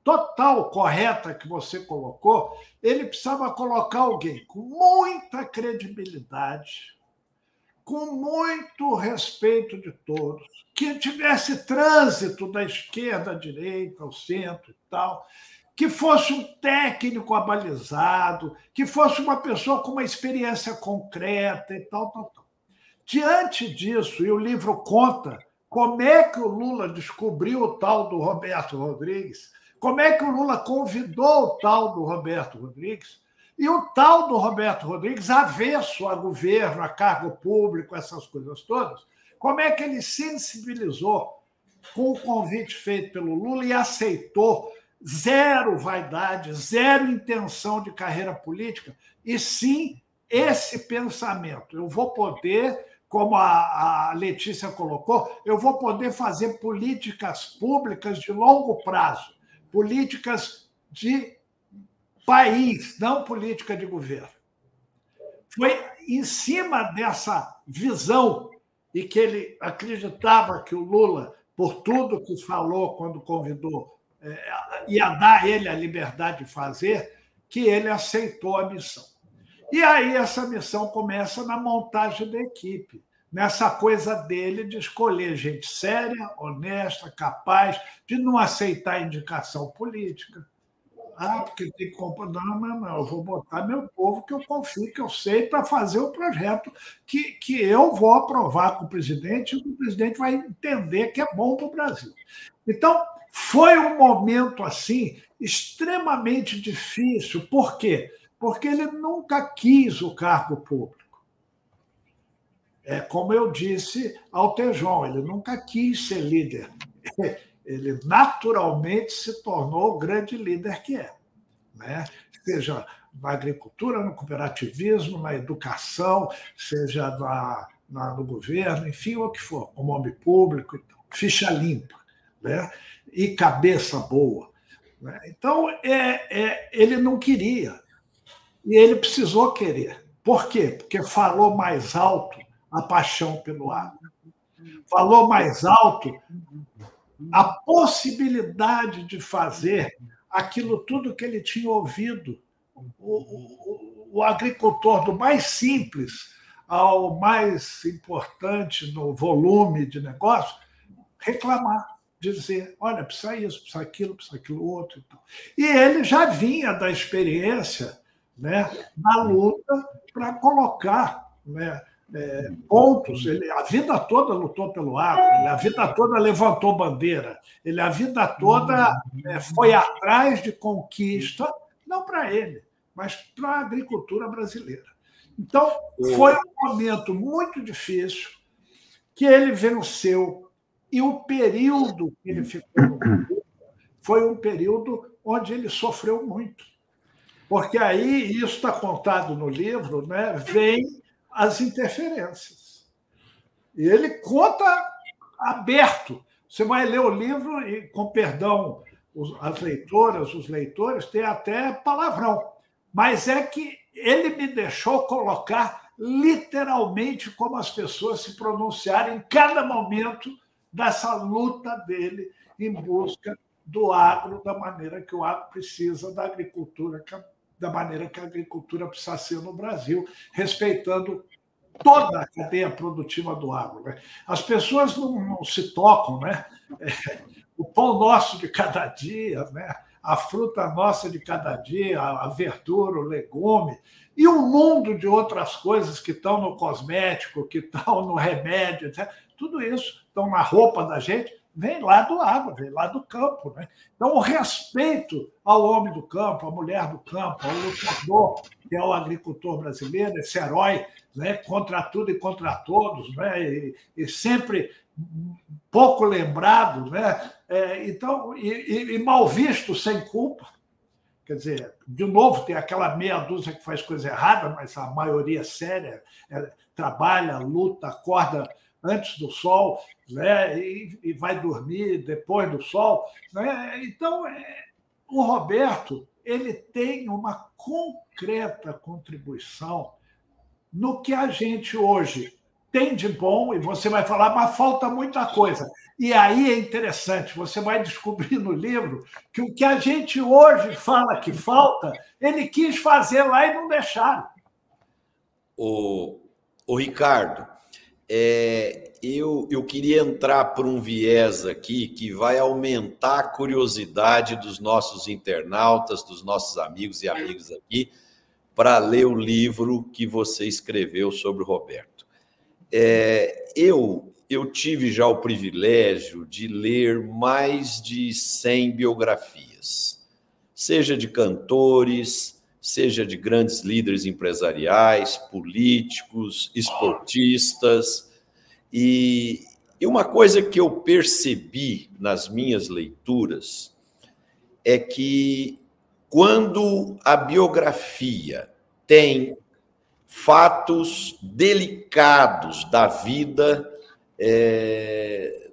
total correta que você colocou, ele precisava colocar alguém com muita credibilidade, com muito respeito de todos, que tivesse trânsito da esquerda à direita, ao centro e tal, que fosse um técnico abalizado, que fosse uma pessoa com uma experiência concreta e tal, tal, tal. Diante disso, e o livro conta como é que o Lula descobriu o tal do Roberto Rodrigues, como é que o Lula convidou o tal do Roberto Rodrigues, e o tal do Roberto Rodrigues, avesso a governo, a cargo público, essas coisas todas, como é que ele sensibilizou com o convite feito pelo Lula e aceitou zero vaidade, zero intenção de carreira política, e sim esse pensamento. Eu vou poder, como a, a Letícia colocou, eu vou poder fazer políticas públicas de longo prazo, políticas de país, não política de governo. Foi em cima dessa visão e que ele acreditava que o Lula, por tudo que falou quando convidou ia dar a ele a liberdade de fazer, que ele aceitou a missão. E aí essa missão começa na montagem da equipe, nessa coisa dele de escolher gente séria, honesta, capaz, de não aceitar indicação política. Ah, porque tem que comprar. Não, não, não, eu vou botar meu povo que eu confio, que eu sei, para fazer o projeto que, que eu vou aprovar com o presidente e o presidente vai entender que é bom para o Brasil. Então, foi um momento assim extremamente difícil. Por quê? Porque ele nunca quis o cargo público. É como eu disse ao Tejon, ele nunca quis ser líder. Ele naturalmente se tornou o grande líder que é. Né? Seja na agricultura, no cooperativismo, na educação, seja na, na, no governo, enfim, o que for, como homem público, ficha limpa né? e cabeça boa. Né? Então, é, é, ele não queria. E ele precisou querer. Por quê? Porque falou mais alto a paixão pelo agro. Falou mais alto a possibilidade de fazer aquilo tudo que ele tinha ouvido. O, o, o agricultor do mais simples ao mais importante no volume de negócio, reclamar, dizer, olha, precisa isso, precisa aquilo, precisa aquilo outro. E, tal. e ele já vinha da experiência né, na luta para colocar né, é, pontos. Ele a vida toda lutou pelo agro, ele a vida toda levantou bandeira, ele a vida toda é, foi atrás de conquista, não para ele, mas para a agricultura brasileira. Então, foi um momento muito difícil que ele venceu. E o período que ele ficou no foi um período onde ele sofreu muito. Porque aí, isso está contado no livro, né, vem as interferências. E ele conta aberto. Você vai ler o livro e, com perdão, as leitoras, os leitores, tem até palavrão. Mas é que ele me deixou colocar literalmente como as pessoas se pronunciaram em cada momento dessa luta dele em busca do agro da maneira que o agro precisa, da agricultura da maneira que a agricultura precisa ser no Brasil, respeitando toda a cadeia produtiva do agro. Né? As pessoas não, não se tocam, né? É, o pão nosso de cada dia, né? a fruta nossa de cada dia, a verdura, o legume, e um mundo de outras coisas que estão no cosmético, que estão no remédio, etc. tudo isso estão na roupa da gente, vem lá do água, vem lá do campo. Né? Então, o respeito ao homem do campo, à mulher do campo, ao lutador, que é o agricultor brasileiro, esse herói né, contra tudo e contra todos, né, e, e sempre pouco lembrado, né? É, então, e, e, mal visto sem culpa. Quer dizer, de novo, tem aquela meia dúzia que faz coisa errada, mas a maioria séria é, trabalha, luta, acorda antes do sol, né? E, e vai dormir depois do sol. Né? Então, é, o Roberto ele tem uma concreta contribuição no que a gente hoje tem de bom, e você vai falar, mas falta muita coisa. E aí é interessante, você vai descobrir no livro que o que a gente hoje fala que falta, ele quis fazer lá e não deixaram. O, o Ricardo, é, eu, eu queria entrar por um viés aqui que vai aumentar a curiosidade dos nossos internautas, dos nossos amigos e amigas aqui, para ler o livro que você escreveu sobre o Roberto. É, eu eu tive já o privilégio de ler mais de 100 biografias, seja de cantores, seja de grandes líderes empresariais, políticos, esportistas. E, e uma coisa que eu percebi nas minhas leituras é que quando a biografia tem fatos delicados da vida é,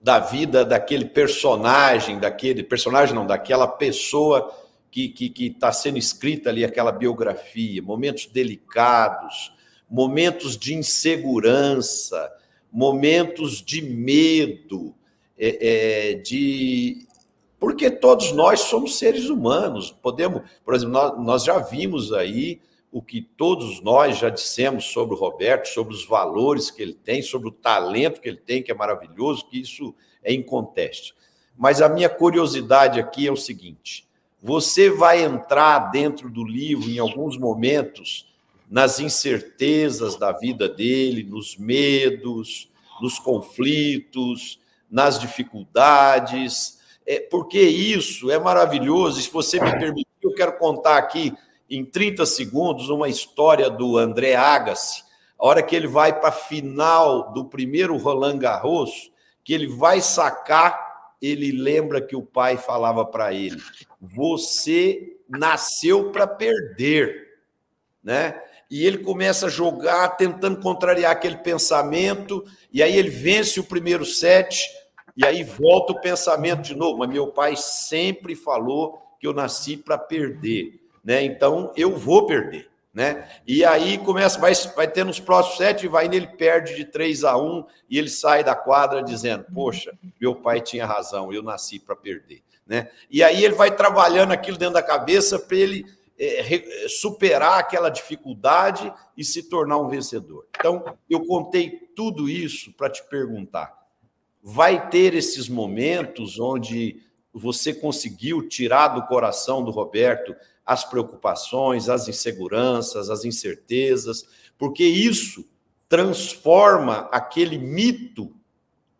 da vida daquele personagem, daquele personagem não, daquela pessoa que está tá sendo escrita ali, aquela biografia, momentos delicados, momentos de insegurança, momentos de medo, é, é, de porque todos nós somos seres humanos, podemos, por exemplo, nós, nós já vimos aí o que todos nós já dissemos sobre o Roberto, sobre os valores que ele tem, sobre o talento que ele tem, que é maravilhoso, que isso é inconteste. Mas a minha curiosidade aqui é o seguinte: você vai entrar dentro do livro em alguns momentos nas incertezas da vida dele, nos medos, nos conflitos, nas dificuldades, é, porque isso é maravilhoso. Se você me permitir, eu quero contar aqui em 30 segundos uma história do André Agassi, a hora que ele vai para a final do primeiro Roland Garros, que ele vai sacar, ele lembra que o pai falava para ele: "Você nasceu para perder", né? E ele começa a jogar tentando contrariar aquele pensamento, e aí ele vence o primeiro set E aí volta o pensamento de novo, mas meu pai sempre falou que eu nasci para perder, né? Então eu vou perder. Né? E aí começa, vai, vai ter nos próximos sete, vai nele perde de 3 a 1 e ele sai da quadra dizendo: Poxa, meu pai tinha razão, eu nasci para perder. Né? E aí ele vai trabalhando aquilo dentro da cabeça para ele é, superar aquela dificuldade e se tornar um vencedor. Então, eu contei tudo isso para te perguntar: vai ter esses momentos onde você conseguiu tirar do coração do Roberto as preocupações, as inseguranças, as incertezas, porque isso transforma aquele mito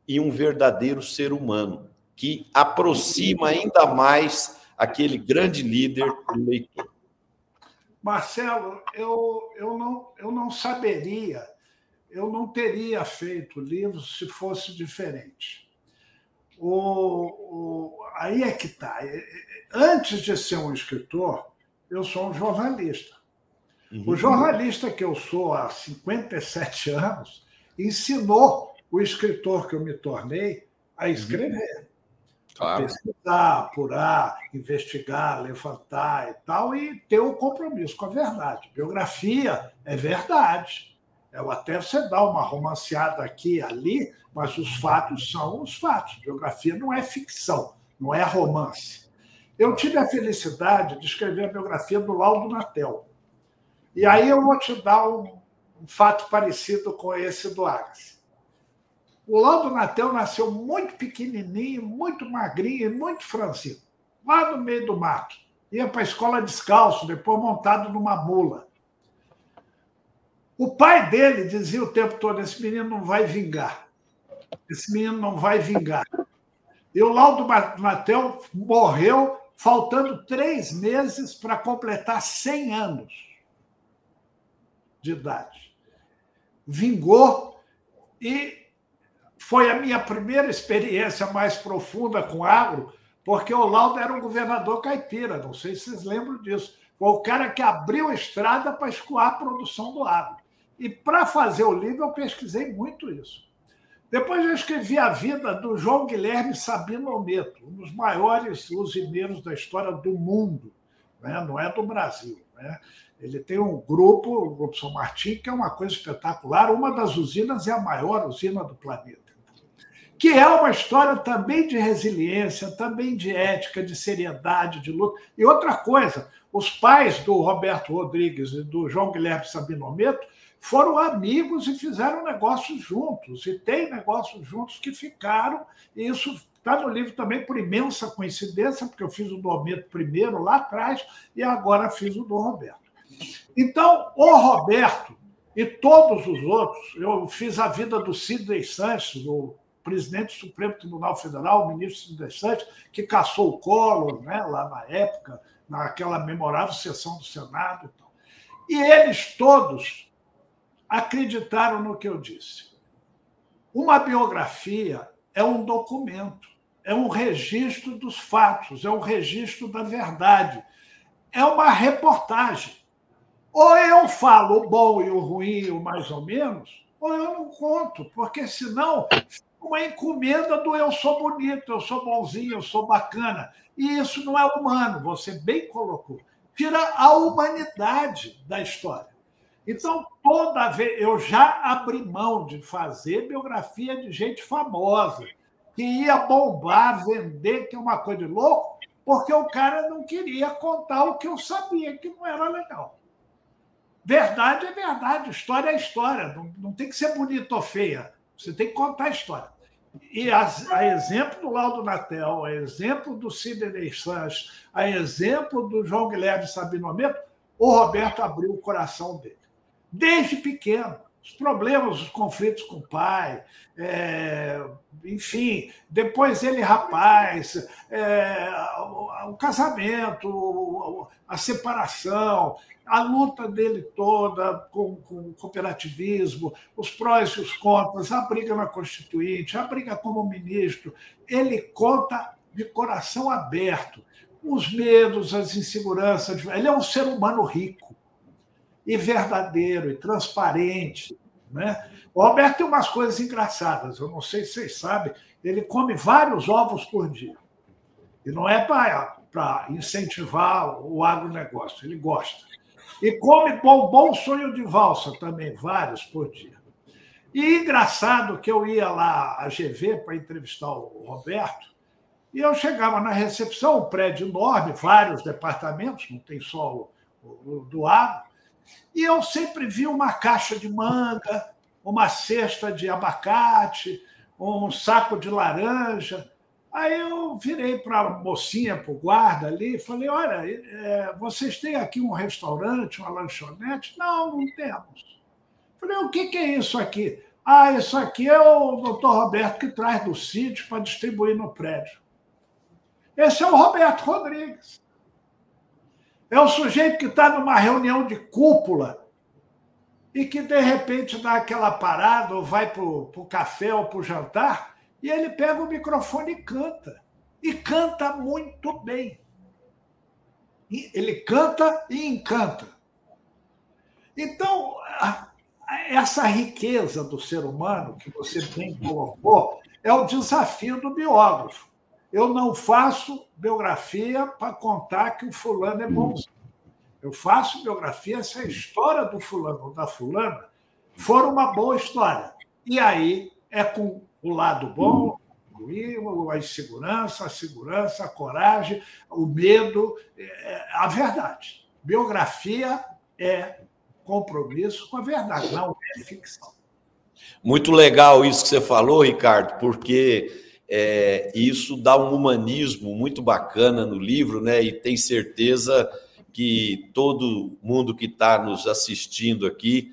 em um verdadeiro ser humano, que aproxima ainda mais aquele grande líder do leitor. Marcelo, eu, eu, não, eu não saberia, eu não teria feito livro se fosse diferente. O, o, aí é que está. Antes de ser um escritor, eu sou um jornalista. Uhum. O jornalista que eu sou há 57 anos ensinou o escritor que eu me tornei a uhum. escrever. Claro. A pesquisar, apurar, investigar, levantar e tal, e ter o um compromisso com a verdade. Biografia é verdade. Ela até você dá uma romanceada aqui e ali, mas os fatos são os fatos. Biografia não é ficção, não é romance. Eu tive a felicidade de escrever a biografia do Laudo Natel. E aí eu vou te dar um, um fato parecido com esse do Agassi. O Laudo Natel nasceu muito pequenininho, muito magrinho e muito franzino, lá no meio do mato. Ia para a escola descalço, depois montado numa mula. O pai dele dizia o tempo todo: esse menino não vai vingar. Esse menino não vai vingar. E o Laudo Natel morreu faltando três meses para completar 100 anos de idade. Vingou e foi a minha primeira experiência mais profunda com agro, porque o Laudo era um governador caipira, não sei se vocês lembram disso. Foi o cara que abriu a estrada para escoar a produção do agro. E para fazer o livro, eu pesquisei muito isso. Depois eu escrevi a vida do João Guilherme Sabino Almeto, um dos maiores usineiros da história do mundo, né? não é do Brasil. Né? Ele tem um grupo, o Grupo São Martim, que é uma coisa espetacular. Uma das usinas é a maior usina do planeta. Que é uma história também de resiliência, também de ética, de seriedade, de luta. E outra coisa, os pais do Roberto Rodrigues e do João Guilherme Sabino Almeto foram amigos e fizeram negócios juntos, e tem negócios juntos que ficaram, e isso está no livro também por imensa coincidência, porque eu fiz o do Almeto primeiro lá atrás e agora fiz o do Roberto. Então, o Roberto e todos os outros, eu fiz a vida do Sidney Sanches, o presidente do Supremo Tribunal Federal, o ministro Sidney Sanches, que caçou o Collor né, lá na época, naquela memorável sessão do Senado. E eles todos acreditaram no que eu disse. Uma biografia é um documento, é um registro dos fatos, é um registro da verdade, é uma reportagem. Ou eu falo o bom e o ruim, o mais ou menos, ou eu não conto, porque senão uma encomenda do eu sou bonito, eu sou bonzinho, eu sou bacana. E isso não é humano, você bem colocou. Tira a humanidade da história. Então, toda vez eu já abri mão de fazer biografia de gente famosa, que ia bombar, vender, que é uma coisa de louco, porque o cara não queria contar o que eu sabia que não era legal. Verdade é verdade, história é história, não, não tem que ser bonita ou feia, você tem que contar a história. E a, a, exemplo do Laudo Natel, a exemplo do Sidney Sanches, a exemplo do João Guilherme Sabino Meto, o Roberto abriu o coração dele desde pequeno. Os problemas, os conflitos com o pai, é, enfim, depois ele, rapaz, é, o, o casamento, a separação, a luta dele toda com, com, o cooperativismo, os prós e os contras, a briga na Constituinte, a briga como ministro. Ele conta de coração aberto os medos, as inseguranças. Ele é um ser humano rico e verdadeiro e transparente. Né? O Roberto tem umas coisas engraçadas, eu não sei se vocês sabem, ele come vários ovos por dia. E não é para incentivar o agronegócio, ele gosta. E come bom, sonho de valsa também, vários por dia. E engraçado que eu ia lá à GV para entrevistar o Roberto, e eu chegava na recepção, um prédio enorme, vários departamentos, não tem só o, o do agro, e eu sempre vi uma caixa de manga, uma cesta de abacate, um saco de laranja. Aí eu virei para a mocinha, para o guarda ali, e falei: Olha, é, vocês têm aqui um restaurante, uma lanchonete? Não, não temos. Falei: O que, que é isso aqui? Ah, isso aqui é o doutor Roberto que traz do sítio para distribuir no prédio. Esse é o Roberto Rodrigues. É o sujeito que está numa reunião de cúpula e que, de repente, dá aquela parada ou vai para o café ou para o jantar e ele pega o microfone e canta. E canta muito bem. Ele canta e encanta. Então, essa riqueza do ser humano que você bem colocou é o desafio do biógrafo. Eu não faço biografia para contar que o fulano é bonzinho. Eu faço biografia se a história do fulano ou da fulana for uma boa história. E aí é com o lado bom, a insegurança, a segurança, a coragem, o medo, é, a verdade. Biografia é compromisso com a verdade, não é ficção. Muito legal isso que você falou, Ricardo, porque é, isso dá um humanismo muito bacana no livro, né? E tem certeza que todo mundo que está nos assistindo aqui,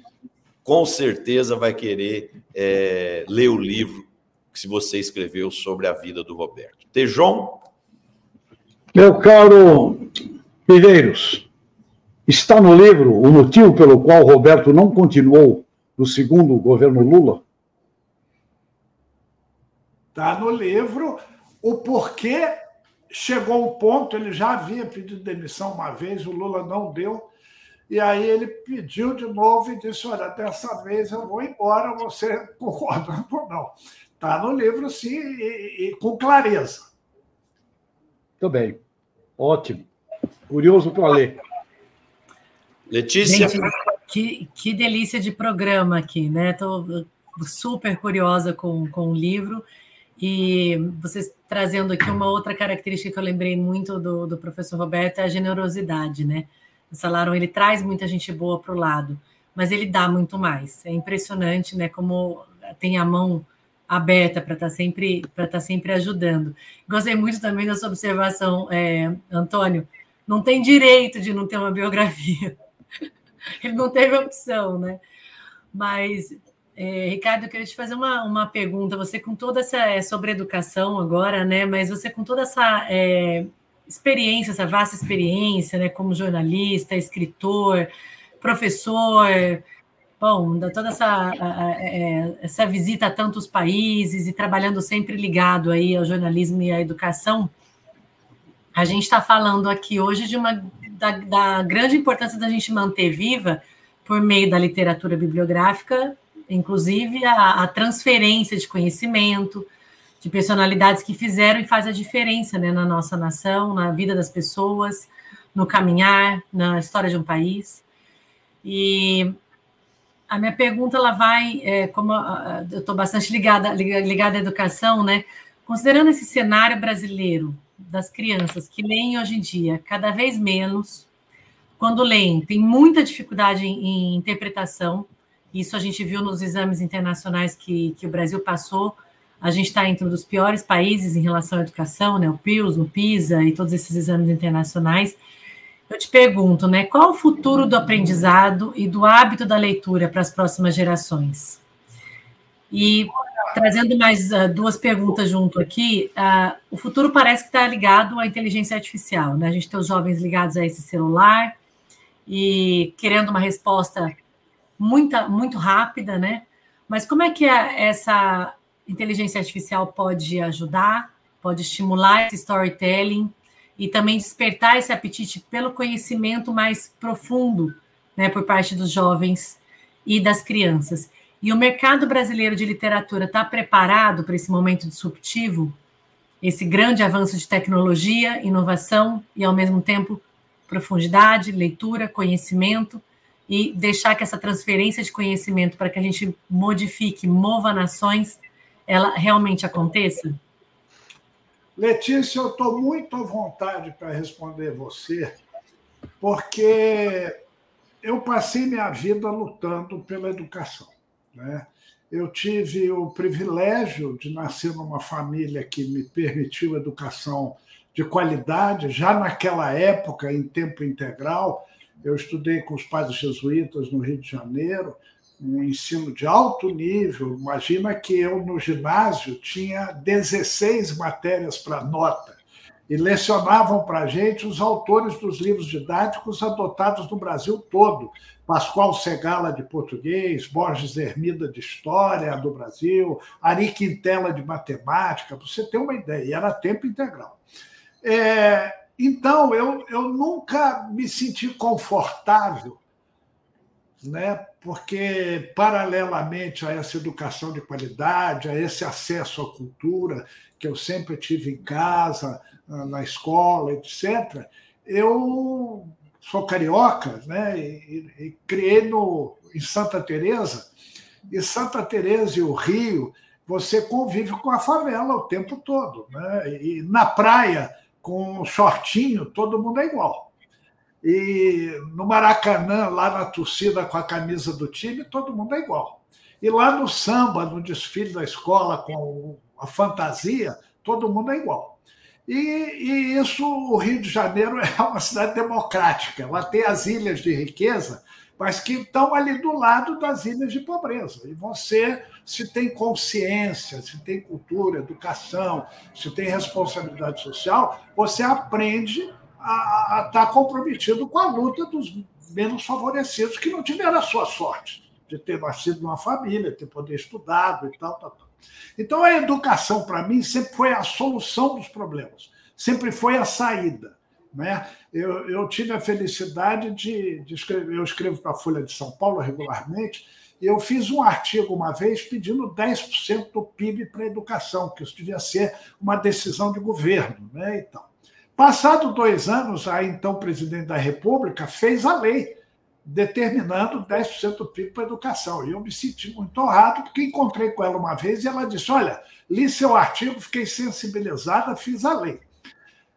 com certeza vai querer é, ler o livro que você escreveu sobre a vida do Roberto. Tejon? Meu caro Piveiros, está no livro o motivo pelo qual Roberto não continuou no segundo governo Lula? Está no livro o porquê chegou o ponto, ele já havia pedido demissão uma vez, o Lula não deu, e aí ele pediu de novo e disse: Olha, dessa vez eu vou embora, você concorda ou não? Está no livro, sim, e, e com clareza. Muito bem. Ótimo. Curioso para ler. Letícia. Gente, que, que delícia de programa aqui, né? Estou super curiosa com, com o livro. E vocês trazendo aqui uma outra característica que eu lembrei muito do, do professor Roberto é a generosidade, né? O Salaram, ele traz muita gente boa para o lado, mas ele dá muito mais. É impressionante, né? Como tem a mão aberta para estar tá sempre para estar tá sempre ajudando. Gostei muito também da sua observação, é, Antônio. Não tem direito de não ter uma biografia. Ele não teve opção, né? Mas é, Ricardo, eu queria te fazer uma, uma pergunta. Você com toda essa é sobre educação agora, né? Mas você com toda essa é, experiência, essa vasta experiência, né? Como jornalista, escritor, professor, bom, toda essa, a, é, essa visita a tantos países e trabalhando sempre ligado aí ao jornalismo e à educação, a gente está falando aqui hoje de uma da, da grande importância da gente manter viva por meio da literatura bibliográfica inclusive a, a, transferência de conhecimento, de personalidades que fizeram e fazem a diferença né, na nossa nação, na vida das pessoas, no caminhar, na história de um país. E a minha pergunta ela vai, é, como eu estou bastante ligada, ligada à educação, né? Considerando esse cenário brasileiro das crianças que leem hoje em dia cada vez menos, quando leem, tem muita dificuldade em, em interpretação, isso a gente viu nos exames internacionais que, que o Brasil passou. A gente está entre um dos piores países em relação à educação, né? O PIOS, no PISA e todos esses exames internacionais. Eu te pergunto, né? Qual o futuro do aprendizado e do hábito da leitura para as próximas gerações? E trazendo mais uh, duas perguntas junto aqui, uh, o futuro parece que está ligado à inteligência artificial, né? A gente tem os jovens ligados a esse celular e querendo uma resposta muita, muito rápida, né? Mas como é que essa inteligência artificial pode ajudar, pode estimular esse storytelling e também despertar esse apetite pelo conhecimento mais profundo, né, por parte dos jovens e das crianças? E o mercado brasileiro de literatura está preparado para esse momento disruptivo, esse grande avanço de tecnologia, inovação e, ao mesmo tempo, profundidade, leitura, conhecimento, e deixar que essa transferência de conhecimento para que a gente modifique, mova nações, ela realmente aconteça? Letícia, eu estou muito à vontade para responder você, porque eu passei minha vida lutando pela educação. Né? Eu tive o privilégio de nascer numa família que me permitiu educação de qualidade, já naquela época, em tempo integral. Eu estudei com os padres jesuítas no Rio de Janeiro, um ensino de alto nível. Imagina que eu, no ginásio, tinha 16 matérias para nota e lecionavam para a gente os autores dos livros didáticos adotados no Brasil todo. Pascoal Segala de português, Borges Hermida de História do Brasil, Ari Quintela de Matemática, para você ter uma ideia, e era tempo integral. É, então, eu, eu nunca me senti confortável, né, porque, paralelamente a essa educação de qualidade, a esse acesso à cultura que eu sempre tive em casa, na escola, etc., eu sou carioca, né? E, e, criei no, em Santa Teresa. E Santa Teresa e o Rio, você convive com a favela o tempo todo, né? E na praia com um shortinho, todo mundo é igual. E no Maracanã, lá na torcida com a camisa do time, todo mundo é igual. E lá no samba, no desfile da escola com a fantasia, todo mundo é igual. E, e, isso, o Rio de Janeiro é uma cidade democrática. Ela tem as ilhas de riqueza, mas que estão ali do lado das ilhas de pobreza. E você, se tem consciência, se tem cultura, educação, se tem responsabilidade social, você aprende a, estar comprometido com a luta dos menos favorecidos, que não tiveram a sua sorte de ter nascido numa família, ter poder estudado e tal, tal, tal. Então, a educação, para mim, sempre foi a solução dos problemas, sempre foi a saída. Né? Eu, eu tive a felicidade de, de escrever, eu escrevo para a Folha de São Paulo regularmente, eu fiz um artigo uma vez pedindo 10% do PIB para a educação, que isso devia ser uma decisão de governo. Né? Então, passado dois anos, a então presidente da República fez a lei determinando 10% do PIB para a educação. E eu me senti muito honrado, porque encontrei com ela uma vez e ela disse: Olha, li seu artigo, fiquei sensibilizada, fiz a lei.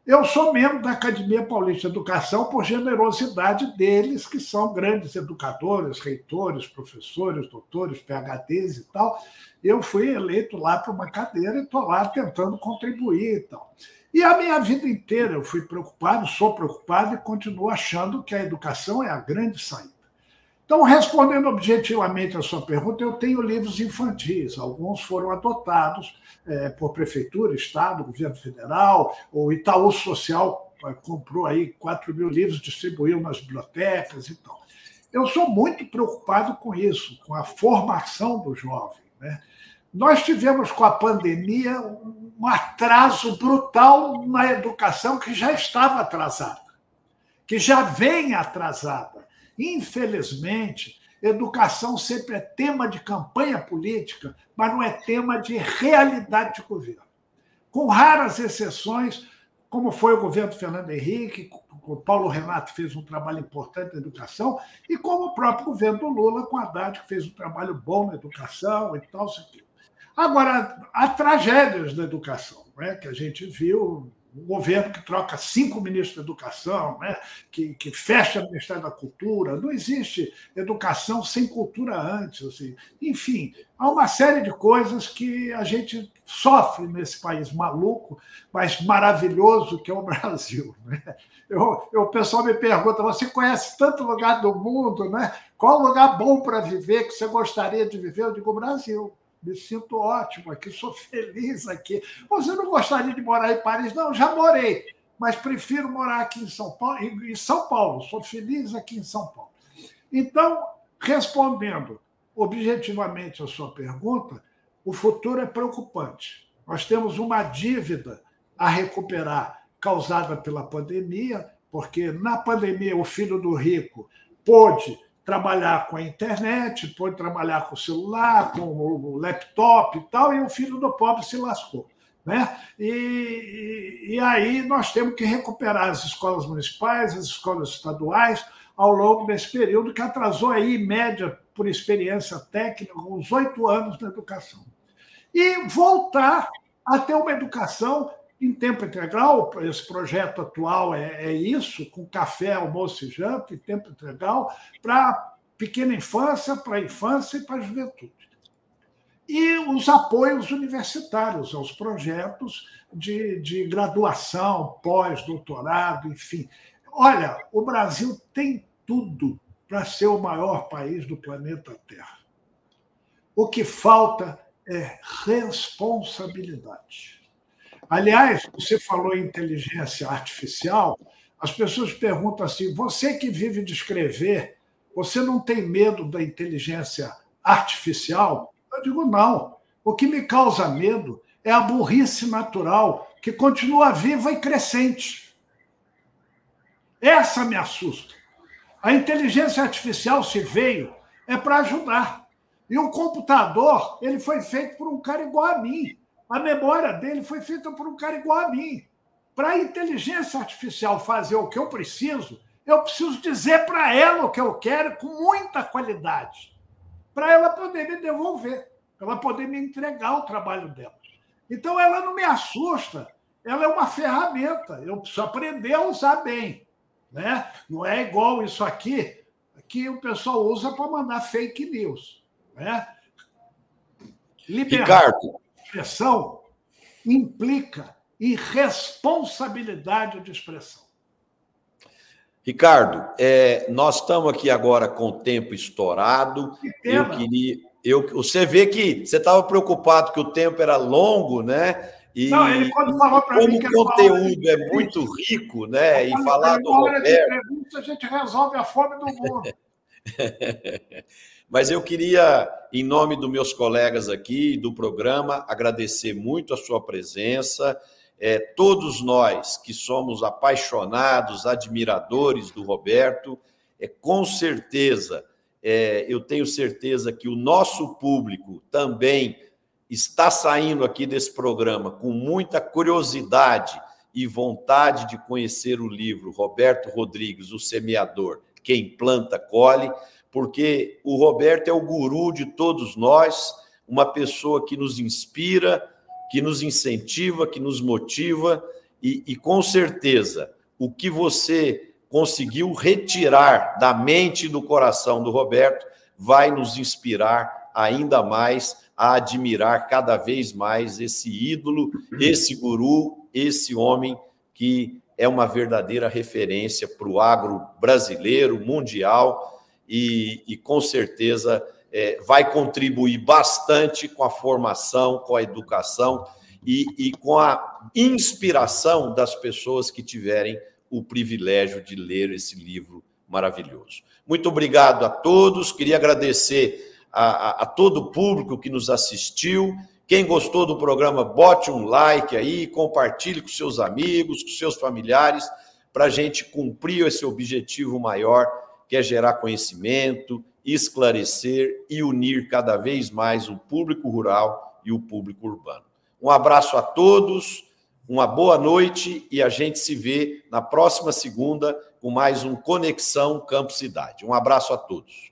Eu sou membro da Academia Paulista de Educação por generosidade deles, que são grandes educadores, reitores, professores, doutores, PHDs e tal. Eu fui eleito lá para uma cadeira e estou lá tentando contribuir e tal. E a minha vida inteira eu fui preocupado, sou preocupado e continuo achando que a educação é a grande saída. Então, respondendo objetivamente a sua pergunta, eu tenho livros infantis. Alguns foram adotados é, por prefeitura, Estado, governo federal, o Itaú Social é, comprou aí 4 mil livros, distribuiu nas bibliotecas e tal. Eu sou muito preocupado com isso, com a formação do jovem. Né? Nós tivemos com a pandemia um atraso brutal na educação que já estava atrasada, que já vem atrasada. Infelizmente, educação sempre é tema de campanha política, mas não é tema de realidade de governo. Com raras exceções, como foi o governo Fernando Henrique, o Paulo Renato fez um trabalho importante na educação, e como o próprio governo do Lula, com Haddad, que fez um trabalho bom na educação e tal. Agora, há tragédias da educação, né, que a gente viu um governo que troca cinco ministros da educação, né, que, que fecha o Ministério da Cultura. Não existe educação sem cultura antes. Assim. Enfim, há uma série de coisas que a gente sofre nesse país maluco, mas maravilhoso que é o Brasil. Né? Eu, eu, o pessoal me pergunta: você conhece tanto lugar do mundo, né? qual lugar bom para viver que você gostaria de viver? Eu digo: Brasil me sinto ótimo aqui, sou feliz aqui. Você não gostaria de morar em Paris? Não, já morei, mas prefiro morar aqui em São Paulo, em São Paulo, sou feliz aqui em São Paulo. Então, respondendo objetivamente a sua pergunta, o futuro é preocupante. Nós temos uma dívida a recuperar causada pela pandemia, porque na pandemia o filho do rico pôde trabalhar com a internet, pôde trabalhar com o celular, com o laptop e tal, e o filho do pobre se lascou. Né? E, e, aí nós temos que recuperar as escolas municipais, as escolas estaduais, ao longo desse período, que atrasou aí, em média, por experiência técnica, uns oito anos na educação. E voltar a ter uma educação em tempo integral, esse projeto atual é, é isso, com café, almoço e janta, em tempo integral, para pequena infância, para a infância e para a juventude. E os apoios universitários aos projetos de, de graduação, pós-doutorado, enfim. Olha, o Brasil tem tudo para ser o maior país do planeta Terra. O que falta é responsabilidade. Aliás, você falou em inteligência artificial, as pessoas perguntam assim: você que vive de escrever, você não tem medo da inteligência artificial? Eu digo: não. O que me causa medo é a burrice natural, que continua viva e crescente. Essa me assusta. A inteligência artificial, se veio, é para ajudar. E o computador, ele foi feito por um cara igual a mim. A memória dele foi feita por um cara igual a mim. Para a inteligência artificial fazer o que eu preciso, eu preciso dizer para ela o que eu quero com muita qualidade, para ela poder me devolver, para ela poder me entregar o trabalho dela. Então, ela não me assusta, ela é uma ferramenta, eu preciso aprender a usar bem. Né? Não é igual isso aqui que o pessoal usa para mandar fake news. Né? Ricardo, expressão implica irresponsabilidade de expressão. Ricardo, é, nós estamos aqui agora com o tempo estourado. Que eu queria. Eu, você vê que você estava preocupado que o tempo era longo, né? E Não, ele quando falou para mim que o conteúdo é muito rico, né? E falar do Roberto... a gente resolve a fome do mundo. Mas eu queria, em nome dos meus colegas aqui do programa, agradecer muito a sua presença. É, todos nós que somos apaixonados, admiradores do Roberto, é, com certeza, é, eu tenho certeza que o nosso público também está saindo aqui desse programa com muita curiosidade e vontade de conhecer o livro Roberto Rodrigues, O Semeador, Quem Planta, Colhe porque o Roberto é o guru de todos nós, uma pessoa que nos inspira, que nos incentiva, que nos motiva, e, e com certeza o que você conseguiu retirar da mente e do coração do Roberto vai nos inspirar ainda mais a admirar cada vez mais esse ídolo, esse guru, esse homem que é uma verdadeira referência para o agro brasileiro, mundial e, e com certeza é, vai contribuir bastante com a formação, com a educação e, e com a inspiração das pessoas que tiverem o privilégio de ler esse livro maravilhoso. Muito obrigado a todos, queria agradecer a, a, a todo o público que nos assistiu. Quem gostou do programa, bote um like aí, compartilhe com seus amigos, com seus familiares, para a gente cumprir esse objetivo maior que é gerar conhecimento, esclarecer e unir cada vez mais o público rural e o público urbano. Um abraço a todos, uma boa noite e a gente se vê na próxima segunda com mais um Conexão Campo Cidade. Um abraço a todos.